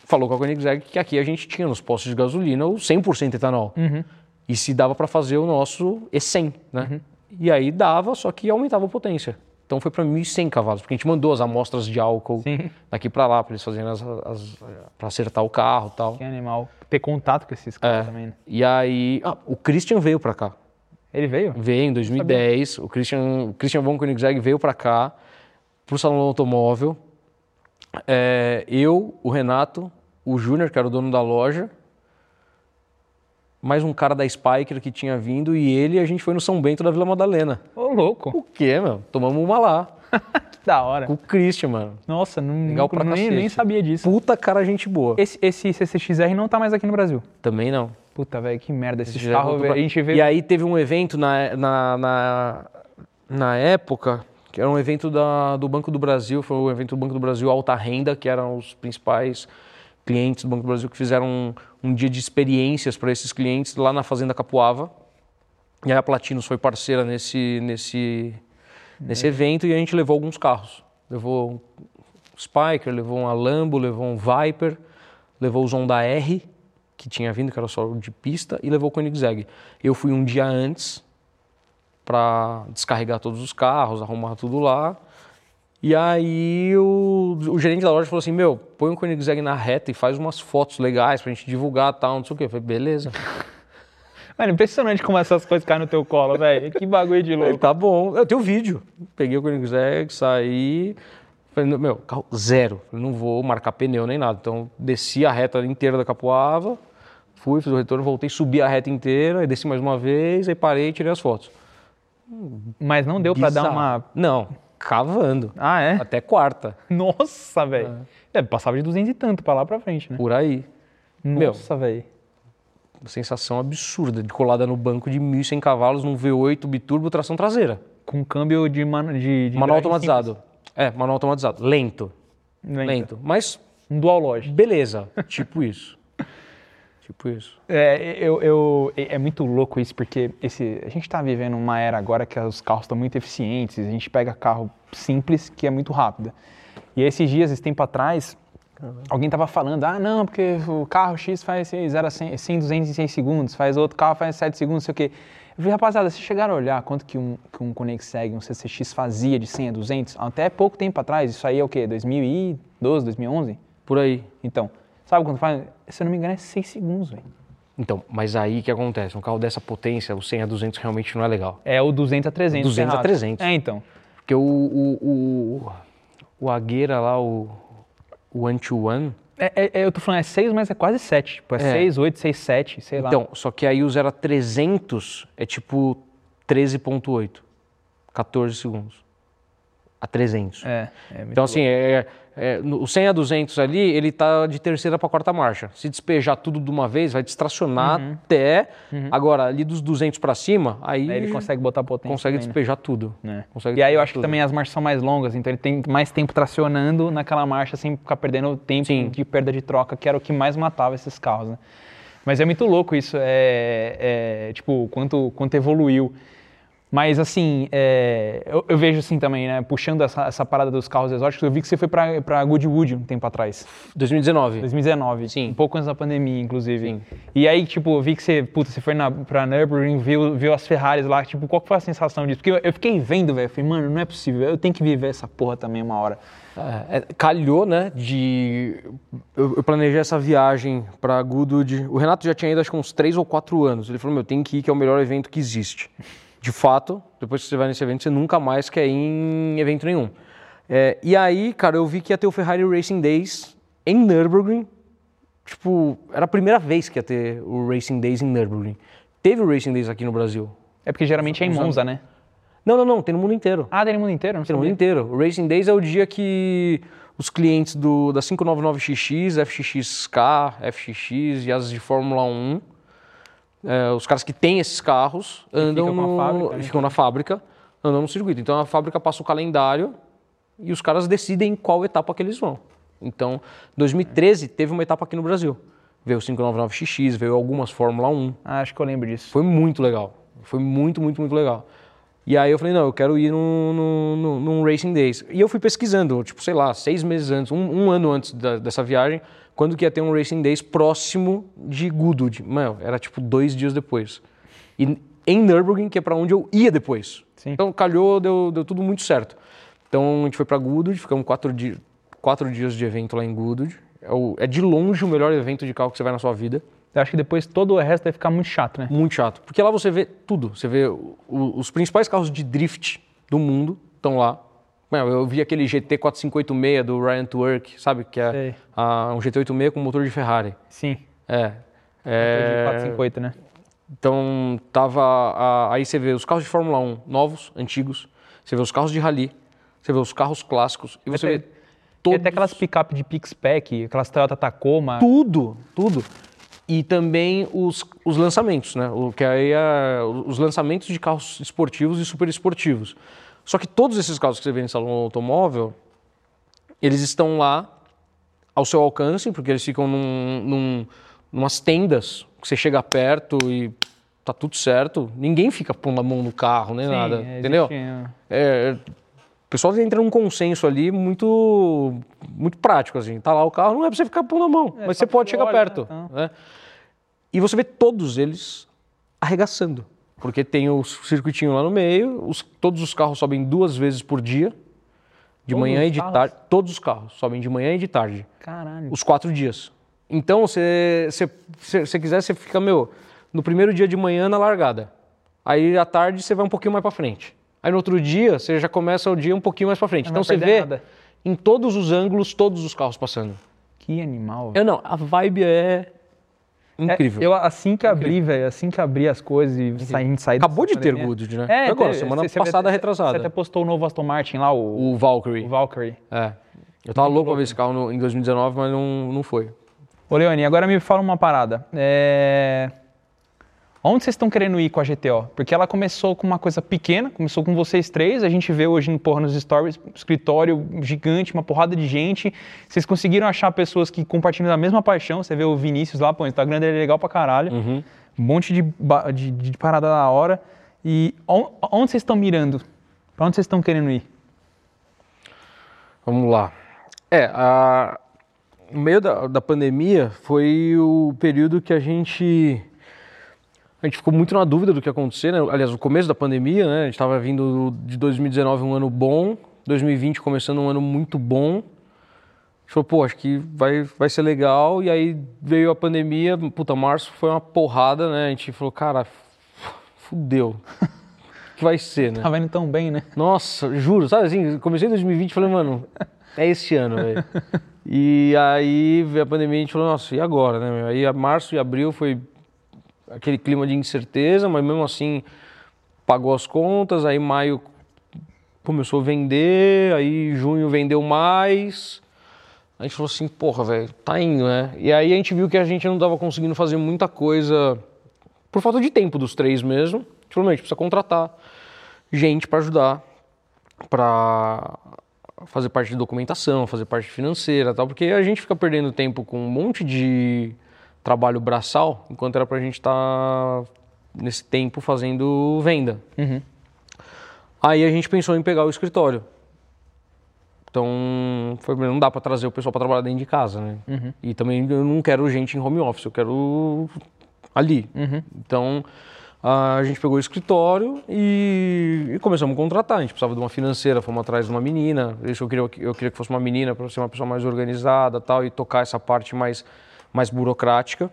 falou com a Koenigsegg que aqui a gente tinha nos postos de gasolina o 100% etanol. Uhum. E se dava para fazer o nosso E100, né? E aí dava, só que aumentava a potência. Então foi para 1.100 cavalos, porque a gente mandou as amostras de álcool Sim. daqui para lá, para eles fazerem as, as para acertar o carro e tal. Que animal. Ter contato com esses caras também, né? E aí, ah, o Christian veio para cá. Ele veio? Veio em 2010. O Christian, o Christian von Koenigsegg veio para cá, para o Salão do Automóvel. É, eu, o Renato, o Júnior, que era o dono da loja, mais um cara da Spiker que tinha vindo, e ele, a gente foi no São Bento da Vila Madalena. Ô, louco. O quê, meu? Tomamos uma lá. Que da hora. Com o Christian, mano. Nossa, não, Legal pra nem, cacete. nem sabia disso. Puta cara, gente boa. Esse, esse CCXR não tá mais aqui no Brasil. Também não. Puta, velho, que merda. Esse já voltou velho, pra- a gente vê... E aí teve um evento na, na, na, na época, que era um evento da, do Banco do Brasil, foi o evento do Banco do Brasil Alta Renda, que eram os principais clientes do Banco do Brasil que fizeram um, um dia de experiências para esses clientes lá na Fazenda Capuava. E aí a Platinos foi parceira nesse, nesse, nesse evento e a gente levou alguns carros. Levou um Spiker, levou um Lambo, levou um Viper, levou o Zonda R, que tinha vindo, que era só de pista, e levou o Koenigsegg. Eu fui um dia antes para descarregar todos os carros, arrumar tudo lá. E aí o, o gerente da loja falou assim, meu, põe o Koenigsegg na reta e faz umas fotos legais pra gente divulgar tal, não sei o quê. Eu falei, beleza. Mano, impressionante como essas coisas caem no teu colo, velho. Que bagulho de louco. tá bom. Eu tenho vídeo. Peguei o Koenigsegg, saí. Falei, meu, carro zero. Falei, não vou marcar pneu nem nada. Então, desci a reta inteira da Capoava, fui, fiz o retorno, voltei, subi a reta inteira, aí desci mais uma vez, aí parei e tirei as fotos. Mas não deu pra dar uma... Não, cavando. Ah, é? Até quarta, Nossa, velho. É, passava de 200 e tanto pra lá pra frente, né? por aí. Nossa, velho. Uma sensação absurda de colada no banco de 1.100 cavalos num V8 biturbo tração traseira. Com câmbio de... Man... de, de manual automatizado. É, manual automatizado. Lento, simples. Lento. lento. Mas Um dual logic. beleza, tipo isso. Tipo isso. É, eu, eu- é é muito louco isso, porque esse, a gente está vivendo uma era agora que os carros estão muito eficientes, a gente pega carro simples que é muito rápido. E esses dias, esse tempo atrás, alguém estava falando, ah, não, porque o carro X faz 0 a 100, 100, 200 em 100 segundos, faz outro carro faz 7 segundos, não sei o quê. Eu vi, rapaziada, vocês chegaram a olhar quanto que um, que um Koenigsegg, um CCX fazia de 100 a 200? Até pouco tempo atrás, isso aí é o quê? 2012, 2011? Por aí. Então, sabe quanto faz? Se eu não me engano, é 6 segundos, velho. Então, mas aí o que acontece? Um carro dessa potência, o 100 a 200 realmente não é legal. É o 200 a 300. 200 a Ferrari. 300. É, então. Porque o, o, o, o Agueira lá, o, o One-to-One, É, é- é, eu tô falando, é 6, mas é quase 7. Tipo, é, É. 6, 8, 6, 7, sei lá. Então, só que aí o 0 a 300 é tipo 13.8. 14 segundos. A 300. É, é muito Então, assim, é, é, o 100 a 200 ali, ele tá de terceira para quarta marcha. Se despejar tudo de uma vez, vai distracionar até. Agora, ali dos 200 para cima, aí, Aí ele consegue botar potência. consegue também, né? despejar tudo. É. Consegue E aí eu acho que tudo. também as marchas são mais longas, então ele tem mais tempo tracionando naquela marcha sem ficar perdendo tempo Sim. de perda de troca, que era o que mais matava esses carros, né? Mas é muito louco isso, é, é, tipo, quanto, quanto evoluiu. Mas assim, é, eu, eu vejo assim também, né? Puxando essa, essa parada dos carros exóticos, eu vi que você foi pra, pra Goodwood um tempo atrás. 2019. 2019. Sim. Um pouco antes da pandemia, inclusive. Sim. E aí, tipo, eu vi que você, puta, você foi na, pra Nürburgring, viu, viu as Ferraris lá, tipo, qual foi a sensação disso? Porque eu, eu fiquei vendo, velho, eu falei, mano, não é possível, eu tenho que viver essa porra também uma hora. É, é, calhou, né, de... Eu, eu planejei essa viagem pra Goodwood. O Renato já tinha ido, acho que uns 3 ou 4 anos. Ele falou, meu, tem que ir, que é o melhor evento que existe. De fato, depois que você vai nesse evento, você nunca mais quer ir em evento nenhum. É, e aí, cara, eu vi que ia ter o Ferrari Racing Days em Nürburgring. Tipo, era a primeira vez que ia ter o Racing Days em Nürburgring. Teve o Racing Days aqui no Brasil. É porque geralmente é em Monza, né? Não, não, não, tem no mundo inteiro. Ah, tem no mundo inteiro? Não Tem no mundo inteiro. O Racing Days é o dia que os clientes do, da 599XX, FXXK, FXX e as de Fórmula 1, é, os caras que têm esses carros, andam ficam com a no- fábrica, né? ficam na fábrica, andam no circuito. Então a fábrica passa o calendário e os caras decidem qual etapa que eles vão. Então, 2013 teve uma etapa aqui no Brasil. Veio o 599XX, veio algumas Fórmula 1. Ah, acho que eu lembro disso. Foi muito legal. Foi muito, muito, muito legal. E aí eu falei, não, eu quero ir num, num, num- num Racing Days. E eu fui pesquisando, tipo, sei lá, seis meses antes, um, um ano antes da- dessa viagem, quando que ia ter um Racing Days próximo de Goodwood. Mano, era tipo dois dias depois. E em Nürburgring, que é pra onde eu ia depois. Sim. Então calhou, deu, deu tudo muito certo. Então a gente foi pra Goodwood, ficamos quatro, di quatro dias de evento lá em Goodwood. É, o- é de longe o melhor evento de carro que você vai na sua vida. Eu acho que depois todo o resto vai ficar muito chato, né? Muito chato. Porque lá você vê tudo. Você vê o- os principais carros de drift do mundo estão lá. Meu, Eu vi aquele GT 4586 do Ryan Twerk, sabe? Que é Sei. ah, um GT86 com motor de Ferrari. Sim. É. De é 458, né? então, tava. ah, aí você vê os carros de Fórmula 1 novos, antigos. Você vê os carros de rally. Você vê os carros clássicos. E você Até- vê Tem todos, até aquelas picape de Pix-Pack, aquelas Toyota Tacoma. tudo, tudo. E também os, os lançamentos, né? O que aí é os lançamentos de carros esportivos e super esportivos. Só que todos esses carros que você vê em salão automóvel, eles estão lá ao seu alcance, porque eles ficam num, num, numas tendas que você chega perto e tá tudo certo. Ninguém fica pondo a mão no carro, nem Sim, nada, é, entendeu? existe, é. É, o pessoal entra num consenso ali muito muito prático, assim. Tá lá o carro, não é pra você ficar pondo a mão, mas só você pode chegar olha, perto. né, então. né? E você vê todos eles arregaçando. Porque tem o circuitinho lá no meio, os- todos os carros sobem duas vezes por dia, de Todos manhã e de carros? tarde. Todos os carros sobem de manhã e de tarde Caralho. os quatro dias. Então, se você quiser, você fica, meu, no primeiro dia de manhã na largada. Aí, à tarde, você vai um pouquinho mais para frente. Aí, no outro dia, você já começa o dia um pouquinho mais para frente. Não então, você vê nada. em todos os ângulos, todos os carros passando. Que animal. Eu não, a vibe é incrível. É, eu, assim que abri, velho, assim que abri as coisas e saí, gente sair Acabou de ter pandemia- Goodwood, né? É, Foi agora, semana você- passada, você- retrasada. Você até postou o novo Aston Martin lá, o, O Valkyrie. o Valkyrie. É. Eu tava louco pra ver esse carro no- em 2019, mas não, não foi. Ô, Leone, agora me fala uma parada. É... Onde vocês estão querendo ir com a GTO? Porque ela começou com uma coisa pequena, começou com vocês três, a gente vê hoje porra, nos stories, escritório gigante, uma porrada de gente. Vocês conseguiram achar pessoas que compartilham da mesma paixão. Você vê o Vinícius lá, pô, o Instagram dele é legal pra caralho. Um monte de, de, de parada da hora. E on- onde vocês estão mirando? Pra onde vocês estão querendo ir? Vamos lá. É, a... no meio da, da pandemia foi o período que a gente A gente ficou muito na dúvida do que ia acontecer, né? Aliás, o começo da pandemia, né? A gente estava vindo de 2019 um ano bom, 2020 começando um ano muito bom. A gente falou, pô, acho que vai, vai ser legal. E aí veio a pandemia, puta, março foi uma porrada, né? A gente falou, cara, fudeu. O que vai ser, né? Tava indo tão bem, né? Nossa, juro, sabe assim, comecei em 2020 e falei, mano, é esse ano, velho. E aí veio a pandemia e a gente falou, nossa, e agora, né? Aí março e abril foi aquele clima de incerteza, mas mesmo assim pagou as contas, aí maio começou a vender, aí junho vendeu mais. A gente falou assim, porra, velho, tá indo, né? E aí a gente viu que a gente não tava conseguindo fazer muita coisa por falta de tempo dos três mesmo. A gente falou, "Meu, a gente precisa contratar gente para ajudar, para fazer parte de documentação, fazer parte financeira tal, porque a gente fica perdendo tempo com um monte de trabalho braçal, enquanto era pra gente estar nesse tempo fazendo venda. Aí a gente pensou em pegar o escritório. Então, foi, não dá para trazer o pessoal para trabalhar dentro de casa, né? E também eu não quero gente em home office, eu quero ali. Então, a gente pegou o escritório e, e começamos a contratar. A gente precisava de uma financeira, fomos atrás de uma menina. Isso eu queria, eu queria que fosse uma menina para ser uma pessoa mais organizada tal, e tocar essa parte mais, mais burocrática.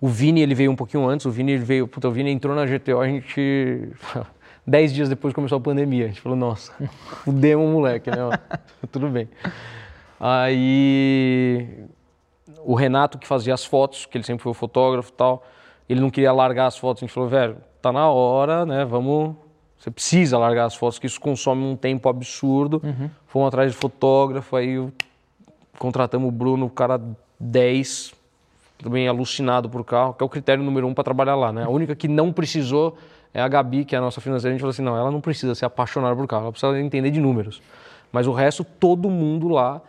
O Vini, ele veio um pouquinho antes. O Vini, ele veio... Puta, o Vini entrou na GTO, a gente... Dez dias depois começou a pandemia. A gente falou, nossa, fudemos o moleque, né? Tudo bem. Aí... O Renato, que fazia as fotos, que ele sempre foi o fotógrafo e tal, ele não queria largar as fotos. A gente falou, velho, tá na hora, né? Vamos... Você precisa largar as fotos, que isso consome um tempo absurdo. Fomos atrás de fotógrafo, aí contratamos o Bruno, o cara 10, também alucinado por carro, que é o critério número um para trabalhar lá, né? A única que não precisou é a Gabi, que é a nossa financeira. A gente falou assim, não, ela não precisa ser apaixonada por carro, ela precisa entender de números. Mas o resto, todo mundo lá,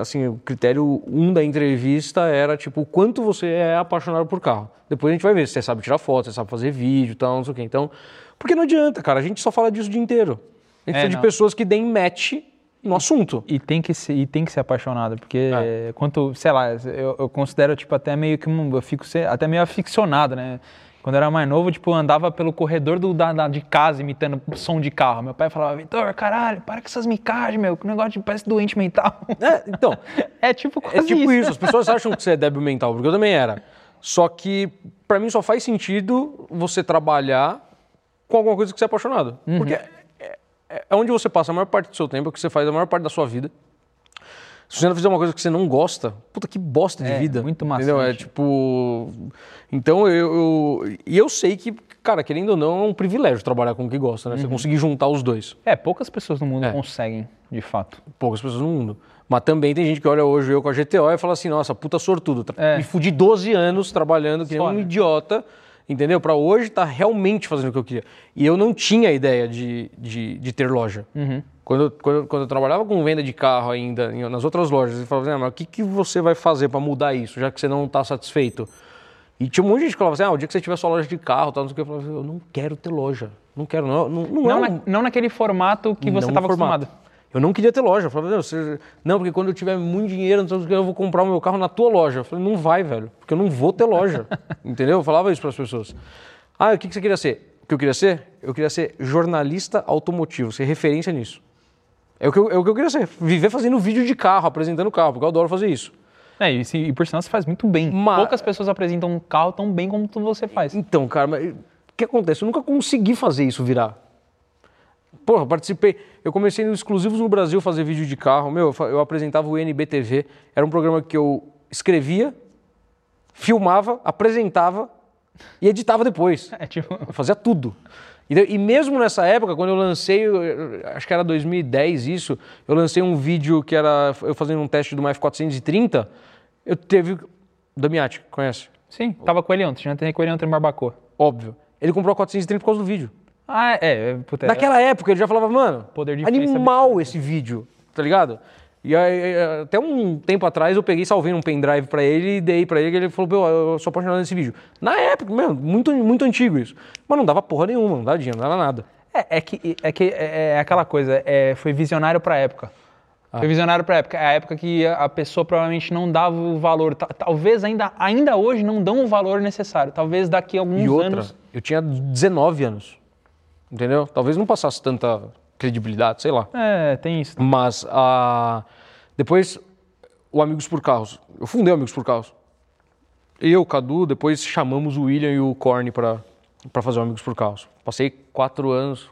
assim, o critério um da entrevista era, tipo, o quanto você é apaixonado por carro. Depois a gente vai ver se você sabe tirar foto, se você sabe fazer vídeo e tal, não sei o quê. Então, porque não adianta, cara, a gente só fala disso o dia inteiro. A gente É, precisa de não. pessoas que deem match no assunto. E tem que ser, e tem que ser apaixonado, porque É. quanto, sei lá, eu, eu considero tipo até meio que um, eu fico até meio aficionado, né? Quando eu era mais novo, tipo, eu andava pelo corredor do, da, da- de casa imitando som de carro. Meu pai falava, Vitor, caralho, para com essas micagens, meu, que negócio de parece doente mental. É, então, É tipo É quase tipo isso. as pessoas acham que você é débil mental, porque eu também era. Só que, pra mim, só faz sentido você trabalhar com alguma coisa que você é apaixonado. Porque é, é- é onde você passa a maior parte do seu tempo, é o que você faz a maior parte da sua vida. Se você não fizer uma coisa que você não gosta, puta que bosta de É, vida. muito Entendeu? É maçante. tipo. Então eu, eu. E eu sei que, cara, querendo ou não, é um privilégio trabalhar com o que gosta, né? Você conseguir juntar os dois. É, poucas pessoas no mundo É. conseguem, de fato. poucas pessoas no mundo. Mas também tem gente que olha hoje eu com a GTO e fala assim, nossa, puta sortudo. É. Me fudi 12 anos trabalhando que nem Só, um né? idiota, entendeu? Pra hoje estar realmente fazendo o que eu queria. E eu não tinha ideia de, de, de ter loja. Uhum. Quando, eu- quando, eu- quando eu trabalhava com venda de carro ainda, em- nas outras lojas, eu falava assim, ah, mas o que, que você vai fazer para mudar isso, já que você não está satisfeito? E tinha um monte de gente que falava assim, ah, o dia que você tiver sua loja de carro, tal, não sei o que, eu falava assim, eu não quero ter loja. Não quero, não. Não, não, Não, é um- na- não naquele formato que você estava acostumado. Eu não queria ter loja. Eu falava, não, você- não, porque quando eu tiver muito dinheiro, eu vou comprar o meu carro na tua loja. Eu falei, não vai, velho, porque eu não vou ter loja. Entendeu? Eu falava isso para as pessoas. Ah, o que, que você queria ser? O que eu queria ser? Eu queria ser jornalista automotivo, ser referência nisso. É o que eu, é o que eu queria ser. Viver fazendo vídeo de carro, apresentando carro, porque eu adoro fazer isso. É, e, se- e por sinal você faz muito bem. Ma- Poucas pessoas apresentam um carro tão bem como você faz. Então, cara, mas o que acontece? Eu nunca consegui fazer isso virar. Porra, participei. Eu comecei nos exclusivos no Brasil fazer vídeo de carro. Meu, eu apresentava o NBTV. Era um programa que eu escrevia, filmava, apresentava e editava depois. É tipo. Eu fazia tudo. E, e mesmo nessa época, quando eu lancei, eu- acho que era 2010 isso, eu lancei um vídeo que era eu fazendo um teste de uma F430, eu teve... Damiati, conhece? Sim, tava com ele ontem, já tem com ele ontem em Barbacoa. Óbvio. Ele comprou a 430 por causa do vídeo. Ah, é, é, puta, é- Naquela época ele já falava, mano, Poder de animal esse vídeo, tá ligado? E aí, eh, até um tempo atrás eu peguei, salvei num pendrive pra ele e dei pra ele, ele falou, "Meu, eu sou apaixonado nesse vídeo. Na época, mesmo, muito, muito antigo isso. Mas não dava porra nenhuma, não dava dinheiro, não dava nada. É, é que, é, que é, é aquela coisa, é, foi visionário pra época. Foi visionário pra época. É a época que a pessoa provavelmente não dava o valor. Ta- Talvez ainda, ainda hoje não dão o valor necessário. Talvez daqui a alguns E outra, anos. eu tinha 19 anos. Entendeu? Talvez não passasse tanta credibilidade, sei lá. É, tem isso. Mas ah, depois, o Amigos por Carros. Eu fundei o Amigos por Carros. Eu, Cadu, depois chamamos o William e o Corne para fazer o Amigos por Carros. Passei quatro anos,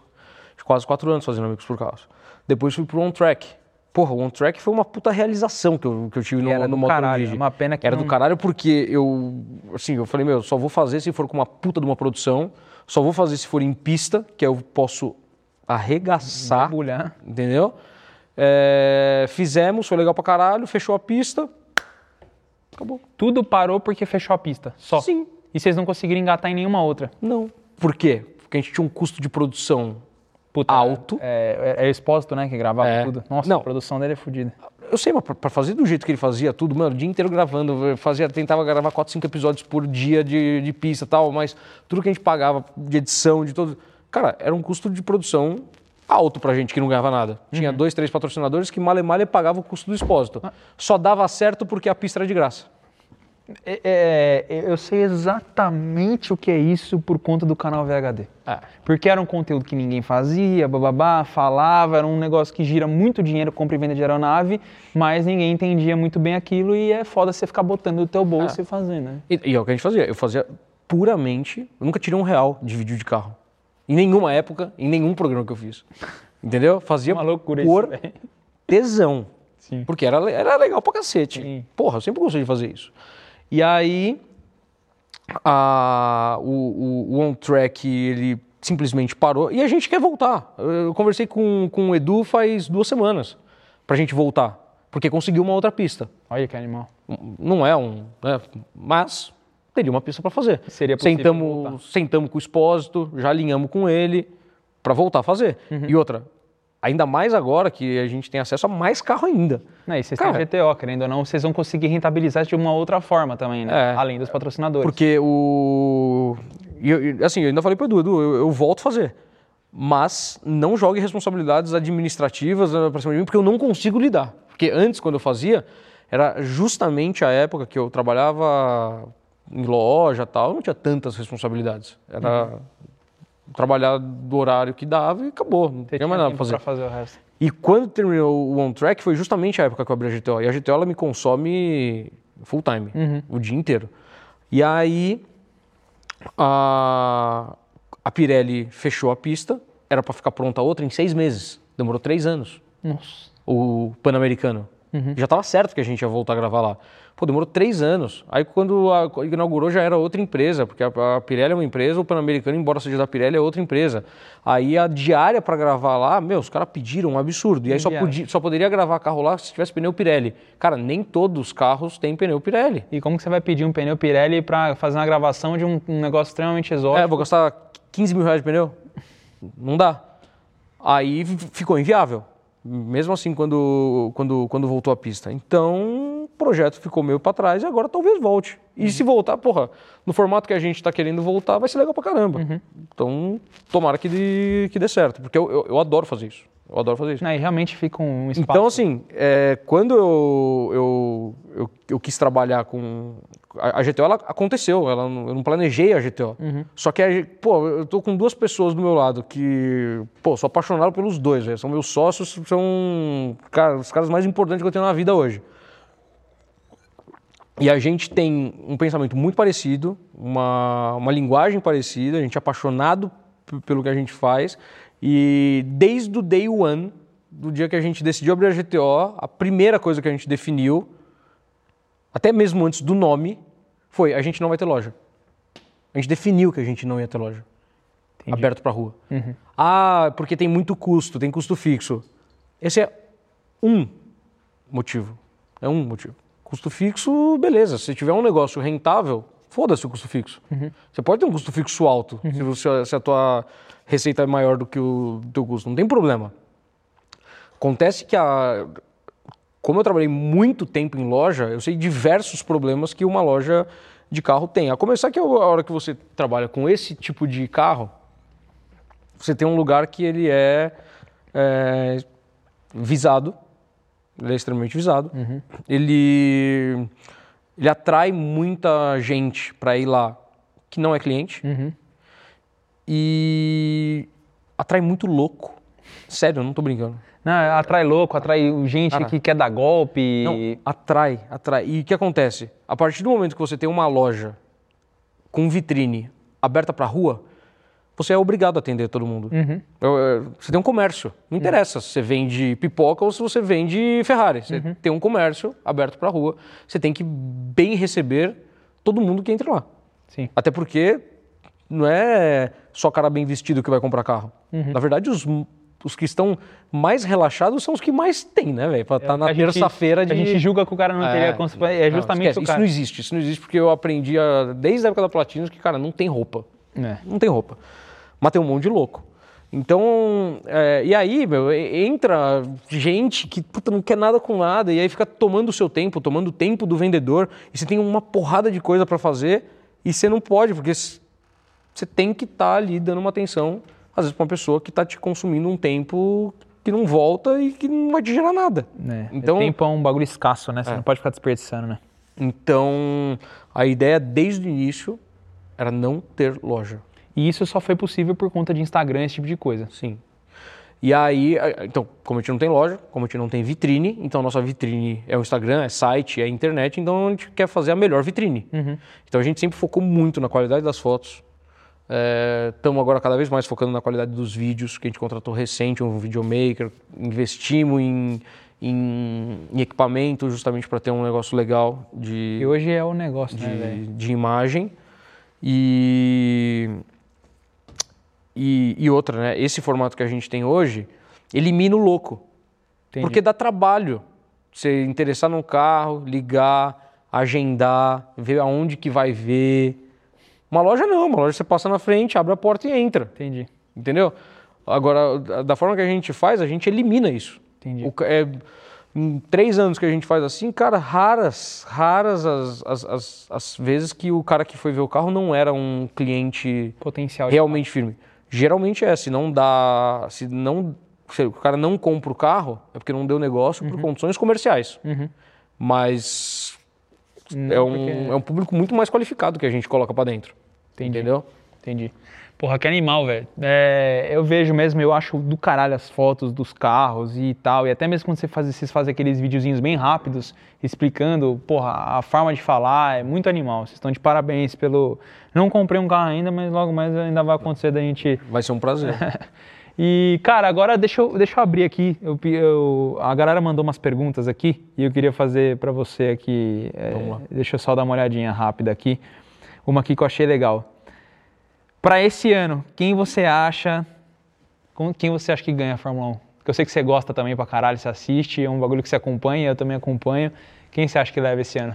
quase quatro anos fazendo Amigos por Carros. Depois fui pro On Track. Porra, o On Track foi uma puta realização que eu, que eu tive no, era no do caralho, uma pena que Era não- do caralho porque eu, assim, eu falei, meu, só vou fazer se for com uma puta de uma produção, só vou fazer se for em pista, que eu posso arregaçar Mergulhar. entendeu? É, fizemos, foi legal pra caralho, fechou a pista, acabou. Tudo parou porque fechou a pista. Só. Sim. E vocês não conseguiram engatar em nenhuma outra. Não. Por quê? Porque a gente tinha um custo de produção Puta, alto. É, é, é o Expósito, né? Que gravava É. tudo. Nossa, Não. a produção dele é fodida. Eu sei, mas pra, pra fazer do jeito que ele fazia tudo, mano, o dia inteiro gravando, fazia, tentava gravar 4, 5 episódios por dia de, de pista e tal, mas tudo que a gente pagava de edição, de todo. Cara, era um custo de produção alto pra gente que não ganhava nada. Tinha dois, três patrocinadores que male male pagava o custo do expósito. Só dava certo porque a pista era de graça. É, é, eu sei exatamente o que é isso por conta do canal VHD. É. Porque era um conteúdo que ninguém fazia, bababá, falava, era um negócio que gira muito dinheiro, compra e venda de aeronave, mas ninguém entendia muito bem aquilo e é foda você ficar botando no teu bolso e fazendo, né? E, e é o que a gente fazia. Eu fazia puramente. Eu nunca tirei um real de vídeo de carro. Em nenhuma época, em nenhum programa que eu fiz. Entendeu? Fazia Uma loucura por isso, tesão. Sim. Porque era, era legal pra cacete. Sim. Porra, eu sempre gostei de fazer isso. E aí, a, o, o, o On Track, ele simplesmente parou. E a gente quer voltar. Eu conversei com, com o Edu faz duas semanas pra gente voltar. Porque conseguiu uma outra pista. Olha que animal. Não é um. né, mas teria uma pista para fazer. Seria possível voltar. sentamos, sentamos com o expósito, já alinhamos com ele para voltar a fazer. Uhum. E outra, ainda mais agora que a gente tem acesso a mais carro ainda. Não, e vocês Cara- têm GTO, querendo ou não, vocês vão conseguir rentabilizar de uma outra forma também, né? É. Além dos patrocinadores. Porque o. eu- assim, eu ainda falei pro Edu, Edu, eu, eu volto a fazer. Mas não jogue responsabilidades administrativas eh, pra cima de mim, porque eu não consigo lidar. Porque antes, quando eu fazia, era justamente a época que eu trabalhava em loja e tal, eu não tinha tantas responsabilidades. Era trabalhar do horário que dava e acabou. Não Você tinha mais nada pra tempo fazer. fazer o resto. E quando terminou o On Track foi justamente a época que eu abri a GTO. E a GTO ela me consome full time, o dia inteiro. E aí a, a Pirelli fechou a pista, era para ficar pronta outra em seis meses. Demorou três anos. Nossa. O Pan-Americano. Já estava certo que a gente ia voltar a gravar lá. Pô, demorou três anos. Aí quando a- inaugurou já era outra empresa, porque a, a Pirelli é uma empresa, o Pan-Americano, embora seja da Pirelli, é outra empresa. Aí a diária para gravar lá, meu, os caras pediram um absurdo. E aí só, podia, só poderia gravar carro lá se tivesse pneu Pirelli. Cara, nem todos os carros têm pneu Pirelli. E como que você vai pedir um pneu Pirelli pra fazer uma gravação de um, um negócio extremamente exótico? É, vou gastar 15 mil reais de pneu? Não dá. Aí ficou inviável. Mesmo assim, quando, quando, quando voltou à pista. Então, projeto ficou meio para trás e agora talvez volte. E se voltar, porra, no formato que a gente está querendo voltar, vai ser legal pra caramba. Então, tomara que dê, que dê certo. Porque eu, eu, eu adoro fazer isso. Eu adoro fazer isso. Não, e realmente fica um espaço. Então, assim, é, quando eu, eu, eu, eu quis trabalhar com. A, a GTO, ela aconteceu, ela, eu não planejei a GTO. Só que, a pô, eu tô com duas pessoas do meu lado que, pô, sou apaixonado pelos dois, velho. São meus sócios, são cara, os caras mais importantes que eu tenho na vida hoje. E a gente tem um pensamento muito parecido, uma, uma linguagem parecida, a gente é apaixonado pelo que a gente faz. E desde o day one, do dia que a gente decidiu abrir a GTO, a primeira coisa que a gente definiu, até mesmo antes do nome, foi a gente não vai ter loja. A gente definiu que a gente não ia ter loja. Aberto para rua. Ah, porque tem muito custo, tem custo fixo. Esse é um motivo. É um motivo. Custo fixo, beleza. Se tiver um negócio rentável, foda-se o custo fixo. Você pode ter um custo fixo alto, se, você- se a tua receita é maior do que o teu custo. Não tem problema. Acontece que a, como eu trabalhei muito tempo em loja, eu sei diversos problemas que uma loja de carro tem. A começar que a hora que você trabalha com esse tipo de carro, você tem um lugar que ele é, é, visado Ele é extremamente visado. Ele, ele atrai muita gente para ir lá que não é cliente. E atrai muito louco. Sério, eu não tô brincando. Não, atrai louco, atrai gente Cara. que quer dar golpe. Não, atrai, atrai. E o que acontece? A partir do momento que você tem uma loja com vitrine aberta para rua, você é obrigado a atender todo mundo. Eu- eu- Você tem um comércio. Não interessa se você vende pipoca ou se você vende Ferrari. Você tem um comércio aberto para rua. Você tem que bem receber todo mundo que entra lá. Sim. Até porque não é só cara bem vestido que vai comprar carro. Na verdade, os, os que estão mais relaxados são os que mais têm, né, velho? Pra estar na A gente- terça-feira de. A gente julga que o cara não teria... cons- É Não, justamente esquece, o Isso não existe, isso não existe porque eu aprendi a- desde a época da Platinos que, cara, não tem roupa. É. Não tem roupa. Mas tem um monte de louco. Então, é, e aí, meu, entra gente que puta, não quer nada com nada e aí fica tomando o seu tempo, tomando o tempo do vendedor e você tem uma porrada de coisa para fazer e você não pode, porque você tem que estar ali dando uma atenção, às vezes, para uma pessoa que está te consumindo um tempo que não volta e que não vai te gerar nada. É, Então- Tempo é um bagulho escasso, né? Você não pode ficar desperdiçando, né? Então, a ideia desde o início era não ter loja. E isso só foi possível por conta de Instagram, esse tipo de coisa. Sim. E aí, então, como a gente não tem loja, como a gente não tem vitrine, então a nossa vitrine é o Instagram, é site, é internet, então a gente quer fazer a melhor vitrine. Então a gente sempre focou muito na qualidade das fotos. Estamos agora cada vez mais focando na qualidade dos vídeos, que a gente contratou recente, um videomaker, investimos em, em, em equipamento justamente para ter um negócio legal de, E hoje é o negócio, né, de, de imagem. E, e, e outra, né? Esse formato que a gente tem hoje elimina o louco. Entendi. Porque dá trabalho. Você interessar num carro, ligar, agendar, ver aonde que vai ver. Uma loja não, uma loja você passa na frente, abre a porta e entra. Entendi. Entendeu? Agora, da- forma que a gente faz, a gente elimina isso. Entendi. O é, em três anos que a gente faz assim, cara, raras, raras as, as, as, as vezes que o cara que foi ver o carro não era um cliente Potencial. realmente firme. Geralmente é, se não dá, se não, se o cara não compra o carro, é porque não deu negócio Uhum. por condições comerciais. Mas Não, é, um, porque- é um público muito mais qualificado que a gente coloca pra dentro. Entendi. Entendeu? Entendi. Porra, que animal, velho. É, eu vejo mesmo, eu acho do caralho as fotos dos carros e tal. E até mesmo quando você faz, vocês fazem aqueles videozinhos bem rápidos, explicando, porra, a forma de falar, é muito animal. Vocês estão de parabéns pelo. Não comprei um carro ainda, mas logo mais ainda vai acontecer da gente. Vai ser um prazer. E, cara, agora deixa eu, deixa eu abrir aqui. Eu, eu- a galera mandou umas perguntas aqui e eu queria fazer pra você aqui. é, Vamos lá. Deixa eu só dar uma olhadinha rápida aqui. Uma aqui que eu achei legal. Pra esse ano, quem você acha. Quem você acha que ganha a Fórmula 1? Porque eu sei que você gosta também pra caralho, você assiste, é um bagulho que você acompanha, eu também acompanho. Quem você acha que leva esse ano?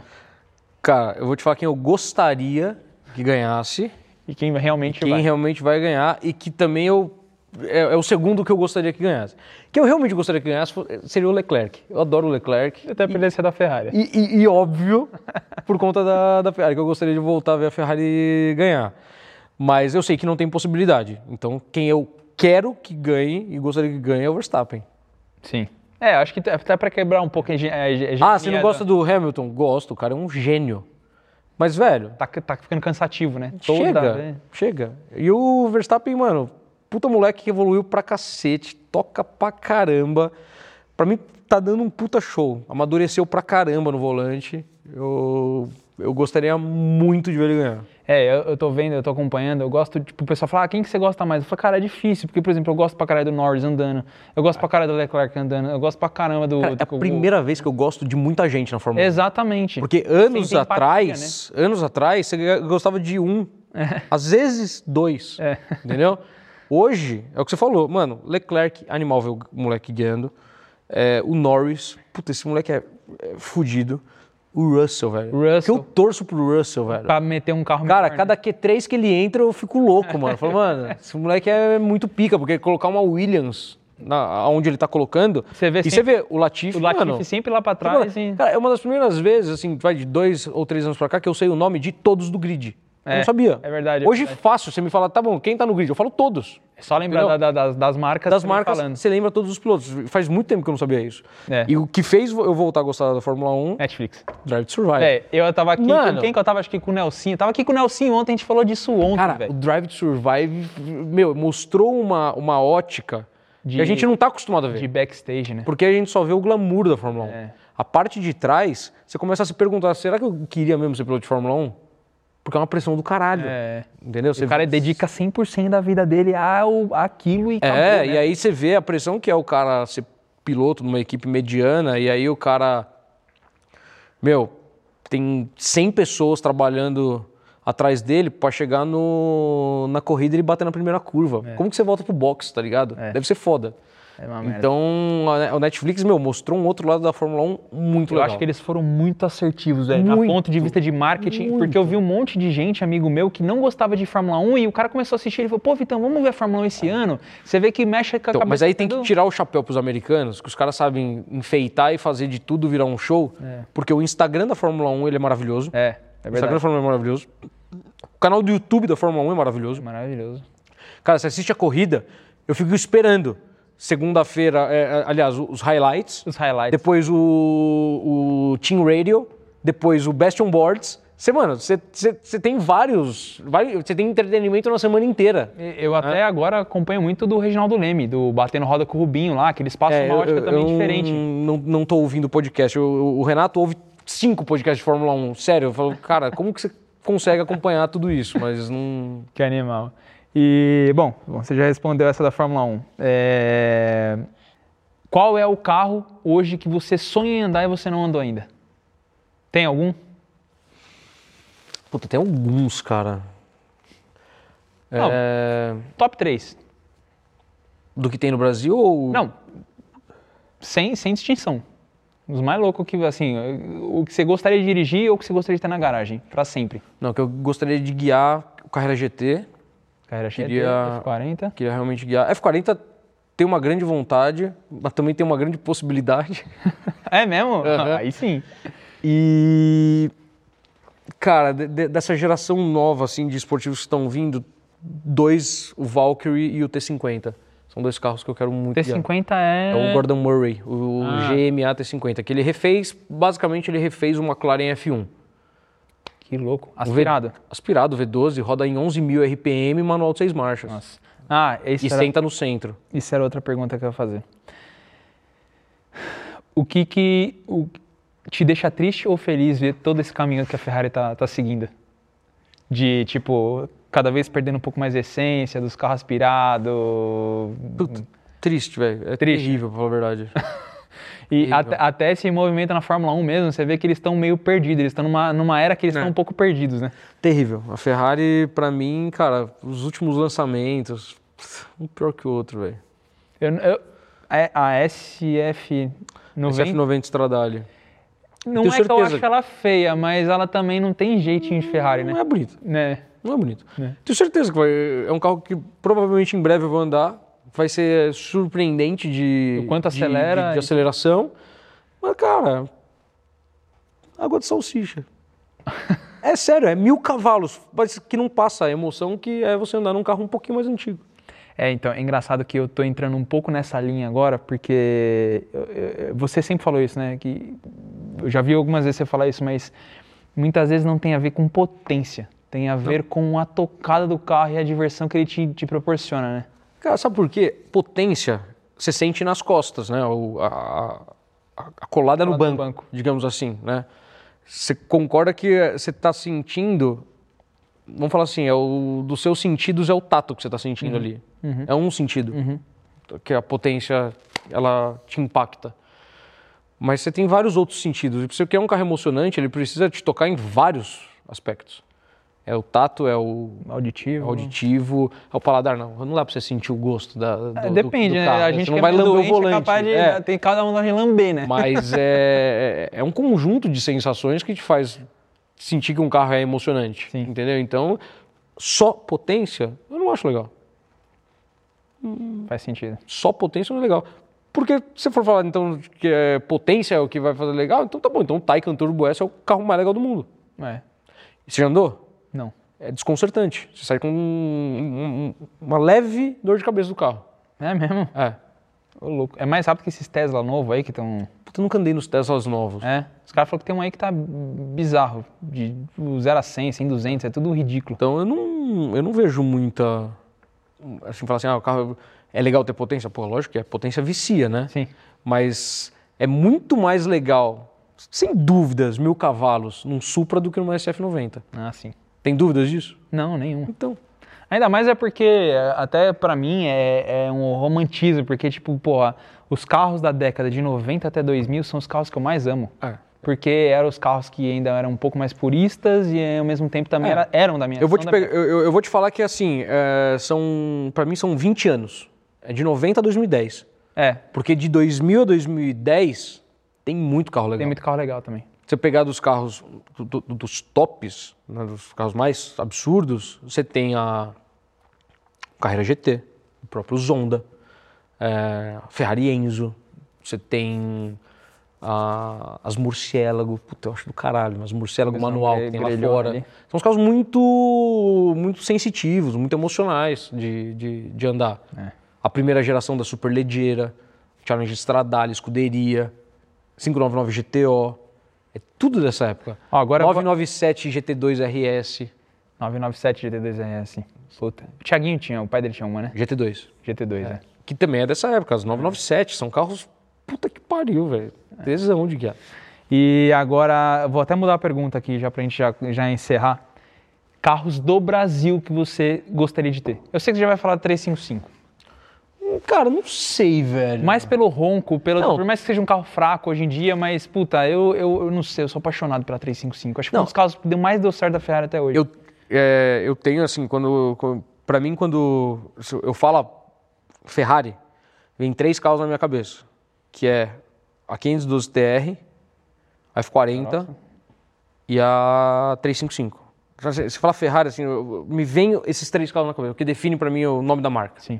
Cara, eu vou te falar quem eu gostaria que ganhasse, E quem realmente quem vai? realmente vai ganhar e que também eu é, é o segundo que eu gostaria que ganhasse. Que eu realmente gostaria que ganhasse seria o Leclerc. Eu adoro o Leclerc. Até por ele ser da Ferrari. E, e- e óbvio, por conta da, da Ferrari, que eu gostaria de voltar a ver a Ferrari ganhar. Mas eu sei que não tem possibilidade. Então, quem eu quero que ganhe e gostaria que ganhe é o Verstappen. Sim. É, acho que até pra quebrar um pouco a hege- a hege- Ah, você não gosta do Hamilton? Gosto, o cara é um gênio. Mas, velho, Tá, tá ficando cansativo, né? chega, chega. E o Verstappen, mano, puta moleque que evoluiu pra cacete, toca pra caramba. Pra mim, tá dando um puta show. Amadureceu pra caramba no volante. Eu, eu gostaria muito de ver ele ganhar. É, eu, eu tô vendo, eu tô acompanhando, eu gosto, tipo, o pessoal fala, ah, quem que você gosta mais? Eu falo, cara, é difícil, porque, por exemplo, eu gosto pra caralho do Norris andando, eu gosto pra caralho do Leclerc andando, eu gosto pra caramba do... Cara, é a do- primeira vez que eu gosto de muita gente na Fórmula 1. Exatamente. Porque anos empatia, atrás, anos atrás, você gostava de um, às vezes dois, É. entendeu? Hoje, é o que você falou, mano, Leclerc, animal ver o moleque guiando, É, o Norris, puta, esse moleque é, é fudido. O Russell, velho. Russell. Que eu torço pro Russell, velho. Pra meter um carro Cara, melhor, né? cada Q3 que ele entra, eu fico louco, mano. Eu falo, mano, esse moleque é muito pica, porque colocar uma Williams na, onde ele tá colocando. Você vê e sempre- você vê o Latifi, O Latifi mano, sempre lá pra trás e... Cara, é uma das primeiras vezes, assim, vai de dois ou três anos pra cá, que eu sei o nome de todos do grid. eu É, não sabia. é verdade, é Hoje verdade. fácil, você me fala, tá bom, quem tá no grid? Eu falo todos. É só lembrar da- da- das, marcas. das marcas, Falando. você lembra todos os pilotos. Faz muito tempo que eu não sabia isso. É. E o que fez eu voltar a gostar da Fórmula 1, Netflix. Drive to Survive. É, eu tava aqui Mano. com quem que eu tava? Acho que com o Nelsinho. Eu tava aqui com o Nelsinho ontem, a gente falou disso ontem, Cara, o velho. Drive to Survive, meu, mostrou uma, uma ótica De- que a gente não tá acostumado a ver. De backstage, né? Porque a gente só vê o glamour da Fórmula 1. É. A parte de trás, você começa a se perguntar, será que eu queria mesmo ser piloto de Fórmula 1? Porque é uma pressão do caralho. É. Entendeu? Você O cara dedica 100% da vida dele ao, àquilo e acabou, É, né? e aí você vê a pressão que é o cara ser piloto numa equipe mediana, e aí o cara. Meu, tem 100 pessoas trabalhando atrás dele pra chegar no, na corrida e ele bater na primeira curva. Como que você volta pro box, tá ligado? É. Deve ser foda. É. Então, o Netflix, meu, mostrou um outro lado da Fórmula 1 muito Eu legal. acho que eles foram muito assertivos, velho, a Muito. ponto de vista de marketing, porque eu vi um monte de gente, amigo meu, que não gostava de Fórmula 1 e o cara começou a assistir, ele falou, pô, Vitão, vamos ver a Fórmula 1 esse ano? Você vê que mexe com a Então, cabeça mas aí tem que tirar o chapéu pros americanos, que os caras sabem enfeitar e fazer de tudo virar um show, porque o Instagram da Fórmula 1 ele é maravilhoso. É, é o Instagram verdade. da Fórmula 1 é maravilhoso. O canal do YouTube da Fórmula 1 é maravilhoso. Maravilhoso. Cara, você assiste a corrida, eu fico esperando. Segunda-feira, é, é, aliás, os highlights, Os highlights. depois o, o Team Radio, depois o Best on Boards. Mano, você, tem vários. Você tem entretenimento na semana inteira. Eu até agora acompanho muito do Reginaldo Leme, do Batendo Roda com o Rubinho lá, que eles passam É, uma ótica também diferente. Não, não tô ouvindo podcast. Eu- o Renato ouve cinco podcasts de Fórmula 1. Sério, eu falo, cara, como que você consegue acompanhar tudo isso? Mas não. Que animal. E, bom, você já respondeu essa da Fórmula 1. É, Qual é o carro hoje que você sonha em andar e você não andou ainda? Tem algum? Puta, tem alguns, cara. Não. É, Top 3. Do que tem no Brasil ou. Não. Sem, sem distinção. Os mais loucos que, assim, o que você gostaria de dirigir ou o que você gostaria de ter na garagem, pra sempre. Não, que eu gostaria de guiar o Carreira GT. Carreira GT, Queria- F40. Queria realmente guiar. F40 tem uma grande vontade, mas também tem uma grande possibilidade. É mesmo? Aham. Aí sim. E. Cara, de- de- dessa geração nova, assim, de esportivos que estão vindo, dois, o Valkyrie e o T50. São dois carros que eu quero muito guiar. T50 é... É o Gordon Murray, o Ah. GMA T50, que ele refez, basicamente ele refez o McLaren F1. Que louco. O V- Aspirado. Aspirado, V12, roda em 11 mil RPM, manual de seis marchas. Nossa. Ah, esse E era... senta no centro. Isso era outra pergunta que eu ia fazer. O que que o- te deixa triste ou feliz ver todo esse caminho que a Ferrari tá, tá seguindo? De, tipo, cada vez perdendo um pouco mais a essência dos carros aspirados. Puta, triste, velho. É Triste. terrível, pra falar a verdade. E até, esse movimento na Fórmula 1 mesmo, você vê que eles estão meio perdidos. Eles estão numa, numa era que eles estão É. um pouco perdidos, né? terrível. A Ferrari, pra mim, cara, os últimos lançamentos, um pior que o outro, velho. Eu, eu- a, a SF90 Esse F90 Stradale. não é que eu certeza. acho ela feia, mas ela também não tem jeitinho de Ferrari, Não né? é bonito. né? Não é bonito. É. Tenho certeza que vai. É um carro que provavelmente em breve eu vou andar. Vai ser surpreendente de. O quanto de- acelera De, de e- aceleração. Mas, cara. Água de salsicha. é sério, é mil cavalos. Mas que não passa a emoção que é você andar num carro um pouquinho mais antigo. É, então, é engraçado que eu tô entrando um pouco nessa linha agora, porque você sempre falou isso, né? Que eu já vi algumas vezes você falar isso, mas muitas vezes não tem a ver com potência. Tem a ver com a tocada do carro e a diversão que ele te, te proporciona, né? Cara, sabe por quê? Potência você sente nas costas, né? O- a, a- a colada no Colada no banco, banco. digamos assim, né? Você concorda que você está sentindo, vamos falar assim, é o, dos seus sentidos é o tato que você está sentindo ali. É um sentido, que a potência, ela te impacta. Mas você tem vários outros sentidos. E se você quer um carro emocionante, ele precisa te tocar em vários aspectos. É o tato, é o Auditivo. auditivo, ao paladar não. Não dá pra você sentir o gosto da, do, É, do- depende, do né? carro. A gente não é vai lamber o doente volante. é capaz de... É, Tem cada um vai lamber, né? mas é, é um conjunto de sensações que te faz sentir que um carro é emocionante, Sim. entendeu? Então, só potência, eu não acho legal. Faz sentido. Só potência não é legal. Porque se você for falar então que é, potência é o que vai fazer legal, então tá bom. Então o Taycan Turbo S é o carro mais legal do mundo. É. Você já andou? É desconcertante. Você sai com um- um- uma leve dor de cabeça do carro. É mesmo? É. Ô, louco. É mais rápido que esses Tesla novos aí que estão. Puta, eu nunca andei nos Teslas novos. É. Os caras falaram que tem um aí que tá bizarro. De 0 a 100, 100, 200, é tudo ridículo. Então eu não, eu não vejo muita. Assim, falar assim, ah, o carro é legal ter potência? Pô, lógico que é. Potência vicia, né? Sim. Mas é muito mais legal, sem dúvidas, mil cavalos num Supra do que numa SF90. Ah, sim. Tem dúvidas disso? Não, nenhum. Então. Ainda mais é porque, até pra mim, é, é um romantismo, porque, tipo, porra, os carros da década de 90 até 2000 são os carros que eu mais amo. É. Porque eram os carros que ainda eram um pouco mais puristas e ao mesmo tempo também É. era- eram da minha Eu vou, te pegar- eu, eu- vou te falar que assim, é, são. Pra mim são 20 anos. É de 90 a 2010. É, Porque de 2000 a 2010 tem muito carro legal. tem muito carro legal também. Você pegar dos carros, do- do- dos tops, né, dos carros mais absurdos, você tem a Carreira GT, o próprio Zonda, é, Ferrari Enzo, você tem a- as Murciélago, puta, eu acho do caralho, mas Murciélago Visão manual gre- que tem lá fora. ali. São uns carros muito, muito sensitivos, muito emocionais de, de, de andar. É. A primeira geração da Superleggera, Challenge Stradale, Scuderia, 599 GTO, é tudo dessa época. Ó, agora- 997 GT2 RS, 997 GT2 RS. Puta. O Thiaguinho tinha, o pai dele tinha uma, né? GT2, GT2, é. que também é dessa época, as 997, são carros, puta que pariu, velho. Tesão de guiar. E agora, vou até mudar a pergunta aqui, já pra gente já, já encerrar. Carros do Brasil que você gostaria de ter? Eu sei que você já vai falar 355. Cara, não sei, velho. Mais pelo ronco, pelo, Não. por mais que seja um carro fraco hoje em dia, mas, puta, eu, eu, eu não sei, eu sou apaixonado pela 355. Acho que Não. um dos carros que deu mais deu certo da Ferrari até hoje. Eu, é, eu tenho assim, quando, quando para mim quando eu falo Ferrari, vem três carros na minha cabeça, que é a 512 TR, a F40 e a 355. Se se falar Ferrari assim, eu- eu- me vem esses três carros na cabeça, o que define para mim o nome da marca. Sim.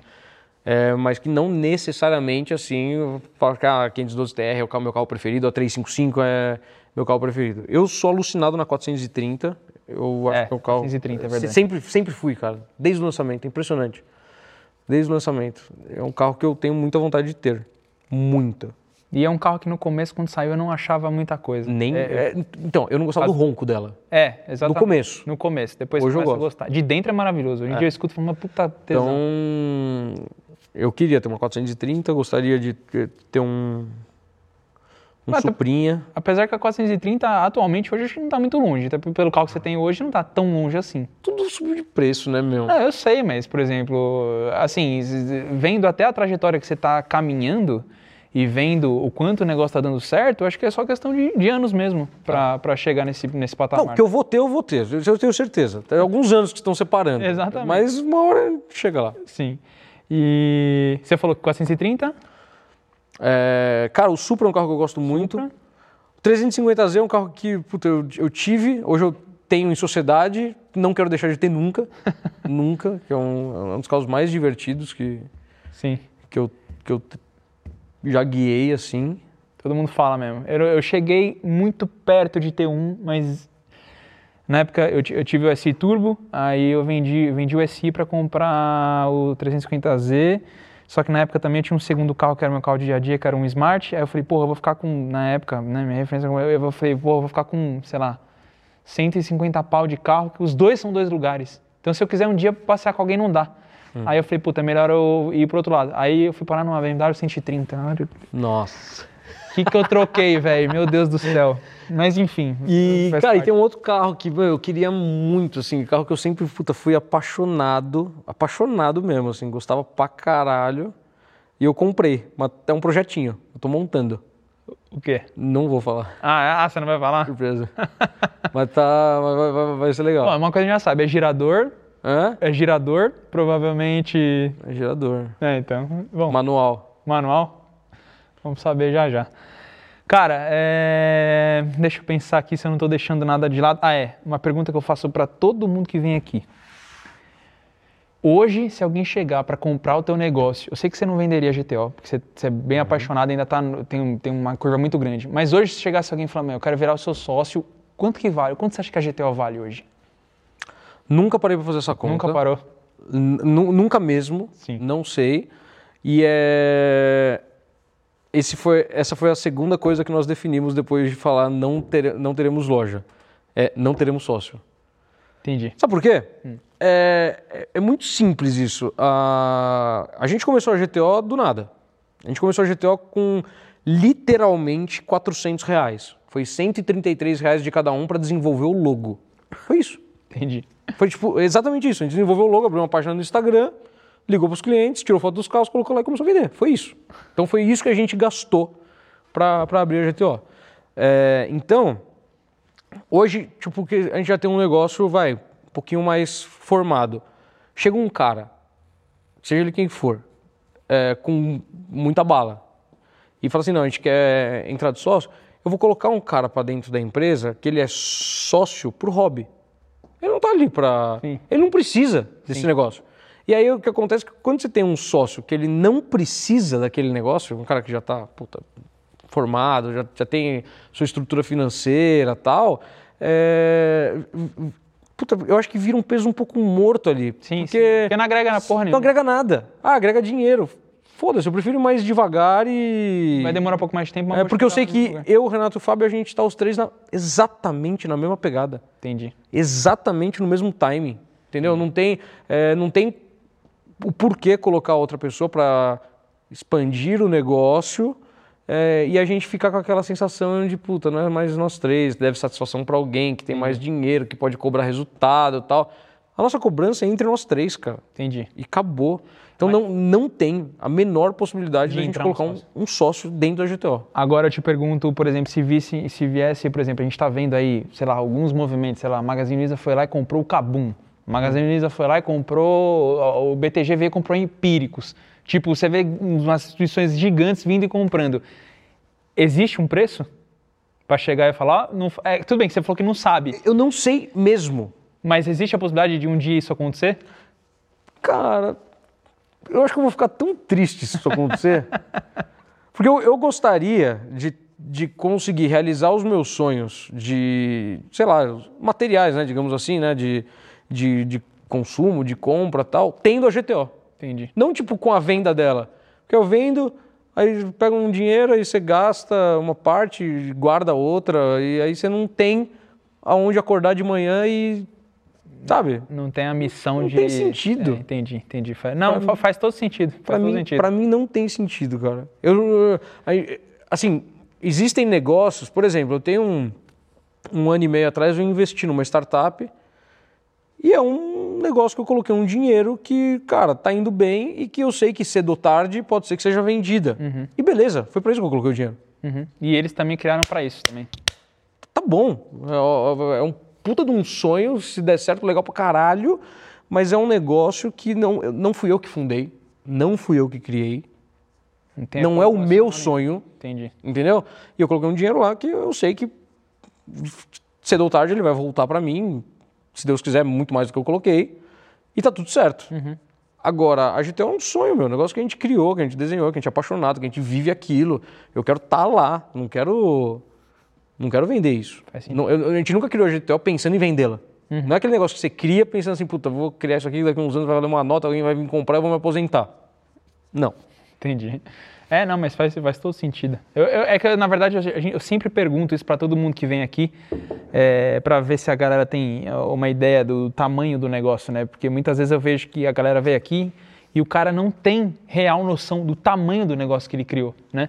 É, mas que não necessariamente assim, falo que a 512 TR é o meu carro preferido, a 355 é meu carro preferido. Eu sou alucinado na 430. Eu acho É, que é o carro. 430, é verdade. Sempre, sempre fui, cara. Desde o lançamento, é impressionante. Desde o lançamento. É um carro que eu tenho muita vontade de ter. Muita. E é um carro que no começo, quando saiu, eu não achava muita coisa. Nem. É, é, então, eu não gostava do ronco dela. é exatamente. No começo. No começo. Depois Hoje eu começa a gosto. gostar. De dentro é maravilhoso. Hoje em dia eu escuto e falo, puta tesão. Então, eu queria ter uma 430, gostaria de ter um. Um Mas tá- Suprinha. Apesar que a 430 atualmente hoje acho que não tá muito longe. Até pelo carro que você tem hoje não tá tão longe assim. Tudo subiu de preço, né, meu? Ah, eu sei, mas, por exemplo, assim, vendo até a trajetória que você está caminhando e vendo o quanto o negócio está dando certo, eu acho que é só questão de, de anos mesmo para chegar nesse, nesse patamar. Não, que eu vou ter, eu vou ter. Eu tenho certeza. Tem alguns anos que estão separando. Exatamente. Mas uma hora chega lá. Sim. E você falou que 430? É, cara, o Supra é um carro que eu gosto muito. O 350Z é um carro que puta, eu, eu tive, hoje eu tenho em sociedade, não quero deixar de ter nunca. nunca, que é um, é um dos carros mais divertidos que, Sim. que, eu, que eu já guiei, assim. Todo mundo fala mesmo. Eu, eu cheguei muito perto de ter um, mas na época eu, eu tive o SI Turbo, aí eu vendi, vendi o SI para comprar o 350Z. Só que na época também eu tinha um segundo carro que era meu carro de dia a dia, que era um Smart. Aí eu falei, porra, eu vou ficar com, na época, né, minha referência, eu, eu falei, porra, eu vou ficar com, sei lá, 150 pau de carro, que os dois são dois lugares. Então se eu quiser um dia passear com alguém, não dá. Aí eu falei, puta, é melhor eu ir pro outro lado. Aí eu fui parar numa BMW 130. Olha, Nossa. O que, que eu troquei, velho? Meu Deus do céu. Mas enfim. E, cara, e parte. tem um outro carro que meu, eu queria muito, assim, carro que eu sempre puta, fui apaixonado, apaixonado mesmo, assim, gostava pra caralho. E eu comprei, mas é um projetinho, eu tô montando. O quê? Não vou falar, Ah, ah, você não vai falar? surpresa. mas tá, vai, vai- vai ser legal. Bom, uma coisa a gente já sabe, é girador, Hã? é girador, provavelmente... É gerador. É, então, bom, Manual. manual, vamos saber já já. Cara, é... deixa eu pensar aqui se eu não tô deixando nada de lado. Ah, é, uma pergunta que eu faço pra todo mundo que vem aqui. Hoje, se alguém chegar para comprar o teu negócio, eu sei que você não venderia GTO, porque você, você é bem apaixonado, ainda tá, tem, tem uma curva muito grande. Mas hoje, se chegasse alguém e falar, eu quero virar o seu sócio, quanto que vale? Quanto você acha que a GTO vale hoje? Nunca parei pra fazer essa conta. Nunca parou. N- nu- nunca mesmo. Sim. Não sei. E é. Esse foi, essa foi a segunda coisa que nós definimos depois de falar não, ter, não teremos loja. É, não teremos sócio. Entendi. Sabe por quê? É, é- é muito simples isso. A, a gente começou a GTO do nada. A gente começou a GTO com literalmente 400 reais. Foi 133 reais de cada um para desenvolver o logo. Foi isso. Entendi. Foi tipo, exatamente isso. A gente desenvolveu o logo, abriu uma página no Instagram, ligou para os clientes, tirou foto dos carros, colocou lá e começou a vender. Foi isso. Então foi isso que a gente gastou para abrir a GTO. É, então, hoje, tipo, a gente já tem um negócio, vai, um pouquinho mais formado. Chega um cara, seja ele quem for, é, com muita bala, e fala assim, não, a gente quer entrar de sócio, eu vou colocar um cara para dentro da empresa que ele é sócio por hobby. Ele não tá ali para, Sim. ele não precisa desse negócio. E aí o que acontece é que quando você tem um sócio que ele não precisa daquele negócio, um cara que já está formado, já, já tem sua estrutura financeira tal, é, puta, eu acho que vira um peso um pouco morto ali. Sim, porque sim. Porque não agrega na porra não nenhuma. agrega nada. Ah, agrega dinheiro. Foda-se, eu prefiro ir mais devagar e. Vai demorar um pouco mais de tempo, mas É porque eu sei que lugar. eu, Renato e o Fábio, a gente tá os três na- exatamente na mesma pegada. Entendi. Exatamente no mesmo timing. Entendeu? Não tem, é, não tem o porquê colocar outra pessoa para expandir o negócio é, e a gente ficar com aquela sensação de puta, não é mais nós três, deve satisfação para alguém que tem mais dinheiro, que pode cobrar resultado e tal. A nossa cobrança é entre nós três, cara. Entendi. E acabou. Então não, não tem a menor possibilidade De de a gente colocar um, sócio. um sócio dentro da GTO. Agora eu te pergunto, por exemplo, se, visse, se viesse, por exemplo, a gente está vendo aí, sei lá, alguns movimentos, sei lá, a Magazine Luiza foi lá e comprou o Kabum. A Magazine Luiza foi lá e comprou, o BTG veio e comprou Empíricos. Tipo, você vê umas instituições gigantes vindo e comprando. Existe um preço para chegar e falar, "Ah, não, é, tudo bem você falou que não sabe, Eu não sei mesmo. mas existe a possibilidade de um dia isso acontecer? Cara, eu acho que eu vou ficar tão triste se isso acontecer. Porque eu, eu gostaria de, de conseguir realizar os meus sonhos de, sei lá, materiais, né, digamos assim, né, de, de, de consumo, de compra tal, tendo a GTO. Entendi. Não tipo com a venda dela. Porque eu vendo, aí pega um dinheiro, aí você gasta uma parte, guarda outra, e aí você não tem aonde acordar de manhã e. Sabe? Não tem a missão Não de. tem sentido. É, entendi, entendi. Não, fa- faz todo sentido. Faz Pra todo mim, sentido. pra mim não tem sentido, cara. Eu, assim, existem negócios, por exemplo, eu tenho um, um ano e meio atrás eu investi numa startup e é um negócio que eu coloquei um dinheiro que, cara, tá indo bem e que eu sei que cedo ou tarde pode ser que seja vendida. E beleza, foi pra isso que eu coloquei o dinheiro. Uhum. E eles também criaram para isso também. Tá bom, é, é um puta de um sonho, se der certo, legal pra caralho, mas é um negócio que não, não fui eu que fundei, não fui eu que criei, tem não é o meu sonho, Entendi. Entendeu? E eu coloquei um dinheiro lá que eu sei que cedo ou tarde ele vai voltar para mim, se Deus quiser, muito mais do que eu coloquei, e tá tudo certo. Agora, a GTO é um sonho, meu, um negócio que a gente criou, que a gente desenhou, que a gente é apaixonado, que a gente vive aquilo. Eu quero estar lá, não quero não quero vender isso. Sentido. Não, eu- a gente nunca criou a GTO pensando em vendê-la. Não é aquele negócio que você cria pensando assim, puta, vou criar isso aqui, daqui a uns anos vai valer uma nota, alguém vai vir comprar e eu vou me aposentar. Não. Entendi. É, não, mas faz, faz todo sentido. Eu, eu- é que, na verdade, gente- eu sempre pergunto isso para todo mundo que vem aqui, é, para ver se a galera tem é, uma ideia do tamanho do negócio, né? Porque muitas vezes eu vejo que a galera vem aqui e o cara não tem real noção do tamanho do negócio que ele criou, né?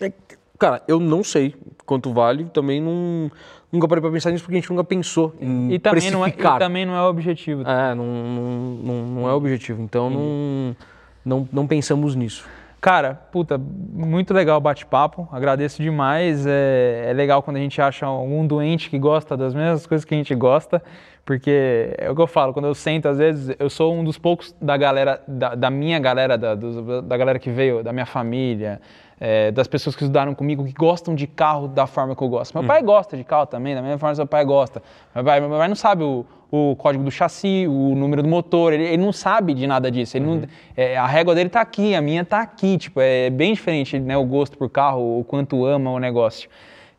É, Cara, eu não sei quanto vale, também não, nunca parei pra pensar nisso porque a gente nunca pensou em E também, não é, e precificar. também não é o objetivo. É, não, não, não, não é o objetivo, então não, não, não pensamos nisso. Cara, puta, muito legal o bate-papo, agradeço demais. É, é legal quando a gente acha algum doente que gosta das mesmas coisas que a gente gosta, porque é o que eu falo, quando eu sento, às vezes, eu sou um dos poucos da galera, da, da minha galera, da, dos- da galera que veio, da minha família, é, das pessoas que estudaram comigo, que gostam de carro da forma que eu gosto. Meu pai gosta de carro também, da mesma forma que meu pai gosta. Meu pai, meu pai não sabe o, o código do chassi, o número do motor, ele, ele não sabe de nada disso. Ele não, é, a régua dele tá aqui, a minha tá aqui. Tipo, é bem diferente né, o gosto por carro, o quanto ama o negócio.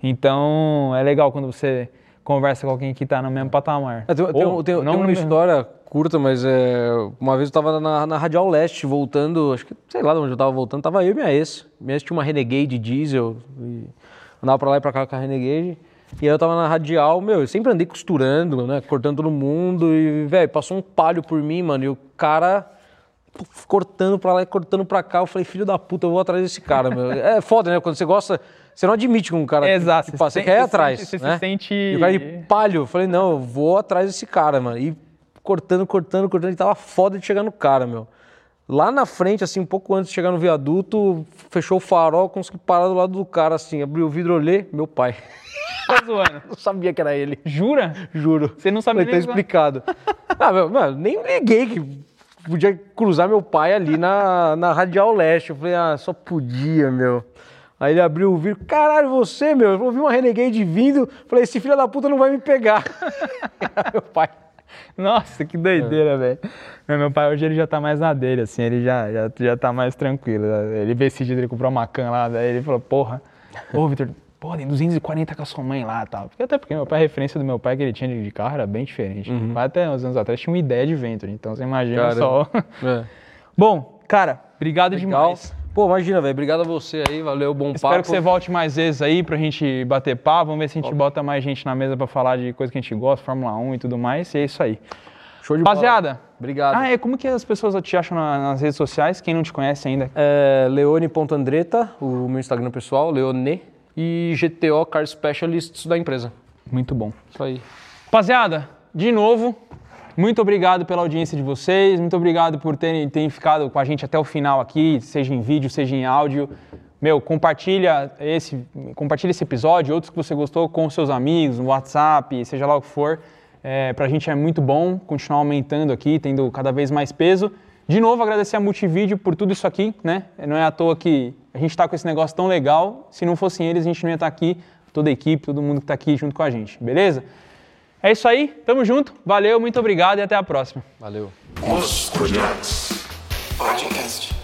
Então, é legal quando você conversa com alguém que tá no mesmo patamar. É, tem, tem- Ou tem- tem não no uma mesmo- história curta, mas é, uma vez eu tava na, na Radial Leste voltando, acho que sei lá de onde eu tava voltando, tava eu e minha ex. Minha ex tinha uma Renegade diesel, e andava pra lá e pra cá com a Renegade. E aí eu tava na Radial, meu, eu sempre andei costurando, né, cortando todo mundo e, velho, passou um palho por mim, mano, e o cara cortando pra lá e cortando pra cá. Eu falei, filho da puta, eu vou atrás desse cara, meu. É foda, né, quando você gosta, você não admite com um cara Exato, que passa, você quer ir atrás, sente- você se né? sente- E o cara de palho. Eu falei, não, eu vou atrás desse cara, mano. E cortando, cortando, cortando. E tava foda de chegar no cara, meu. Lá na frente, assim, um pouco antes de chegar no viaduto, fechou o farol, consegui parar do lado do cara, assim, abriu o vidro, olhei, meu pai. Tá zoando. Não sabia que era ele, Jura? juro. Você não sabia Falei, nem tá explicado. ah, meu, mano, nem liguei que podia cruzar meu pai ali na, na Radial Leste. Eu falei, ah, só podia, meu. Aí ele abriu o vidro, caralho, você, meu. Eu vi uma Renegade vindo, falei, esse filho da puta não vai me pegar. meu pai. Nossa, que doideira, velho. Meu, pai hoje ele já tá mais na dele, assim, ele já, já, já tá mais tranquilo. Ele veio esse dia, ele comprou uma can lá, daí ele falou, porra, ô Vitor, pô, tem 240 com a sua mãe lá e tal. Porque até porque meu pai, a referência do meu pai que ele tinha de, carro era bem diferente. Meu pai até uns anos atrás tinha uma ideia de Venture, então você imagina Cara, só. É. Bom, cara, obrigado Legal. demais. Pô, imagina, velho. Obrigado a você aí, valeu, bom Espero papo. que você volte mais vezes aí pra gente bater papo. Vamos ver se a gente bota mais gente na mesa pra falar de coisa que a gente gosta, Fórmula 1 e tudo mais. E é isso aí. Show de bola. Rapaziada. Obrigado. Ah, é como que as pessoas te acham na- nas redes sociais? Quem não te conhece ainda? É, leone.andreta, o meu Instagram pessoal, Leone. E GTO Car Specialists da empresa. Muito bom. Isso aí. Rapaziada, de novo, muito obrigado pela audiência de vocês, muito obrigado por terem, terem ficado com a gente até o final aqui, seja em vídeo, seja em áudio. Meu, compartilha esse, compartilha esse episódio, outros que você gostou com seus amigos, no WhatsApp, seja lá o que for. É, pra gente é muito bom continuar aumentando aqui, tendo cada vez mais peso. De novo, agradecer a Multivídeo por tudo isso aqui, né? Não é à toa que a gente está com esse negócio tão legal. Se não fossem eles, a gente não ia estar aqui, toda a equipe, todo mundo que está aqui junto com a gente, beleza? É isso aí, tamo junto, valeu, muito obrigado e até a próxima. Valeu. Podcast.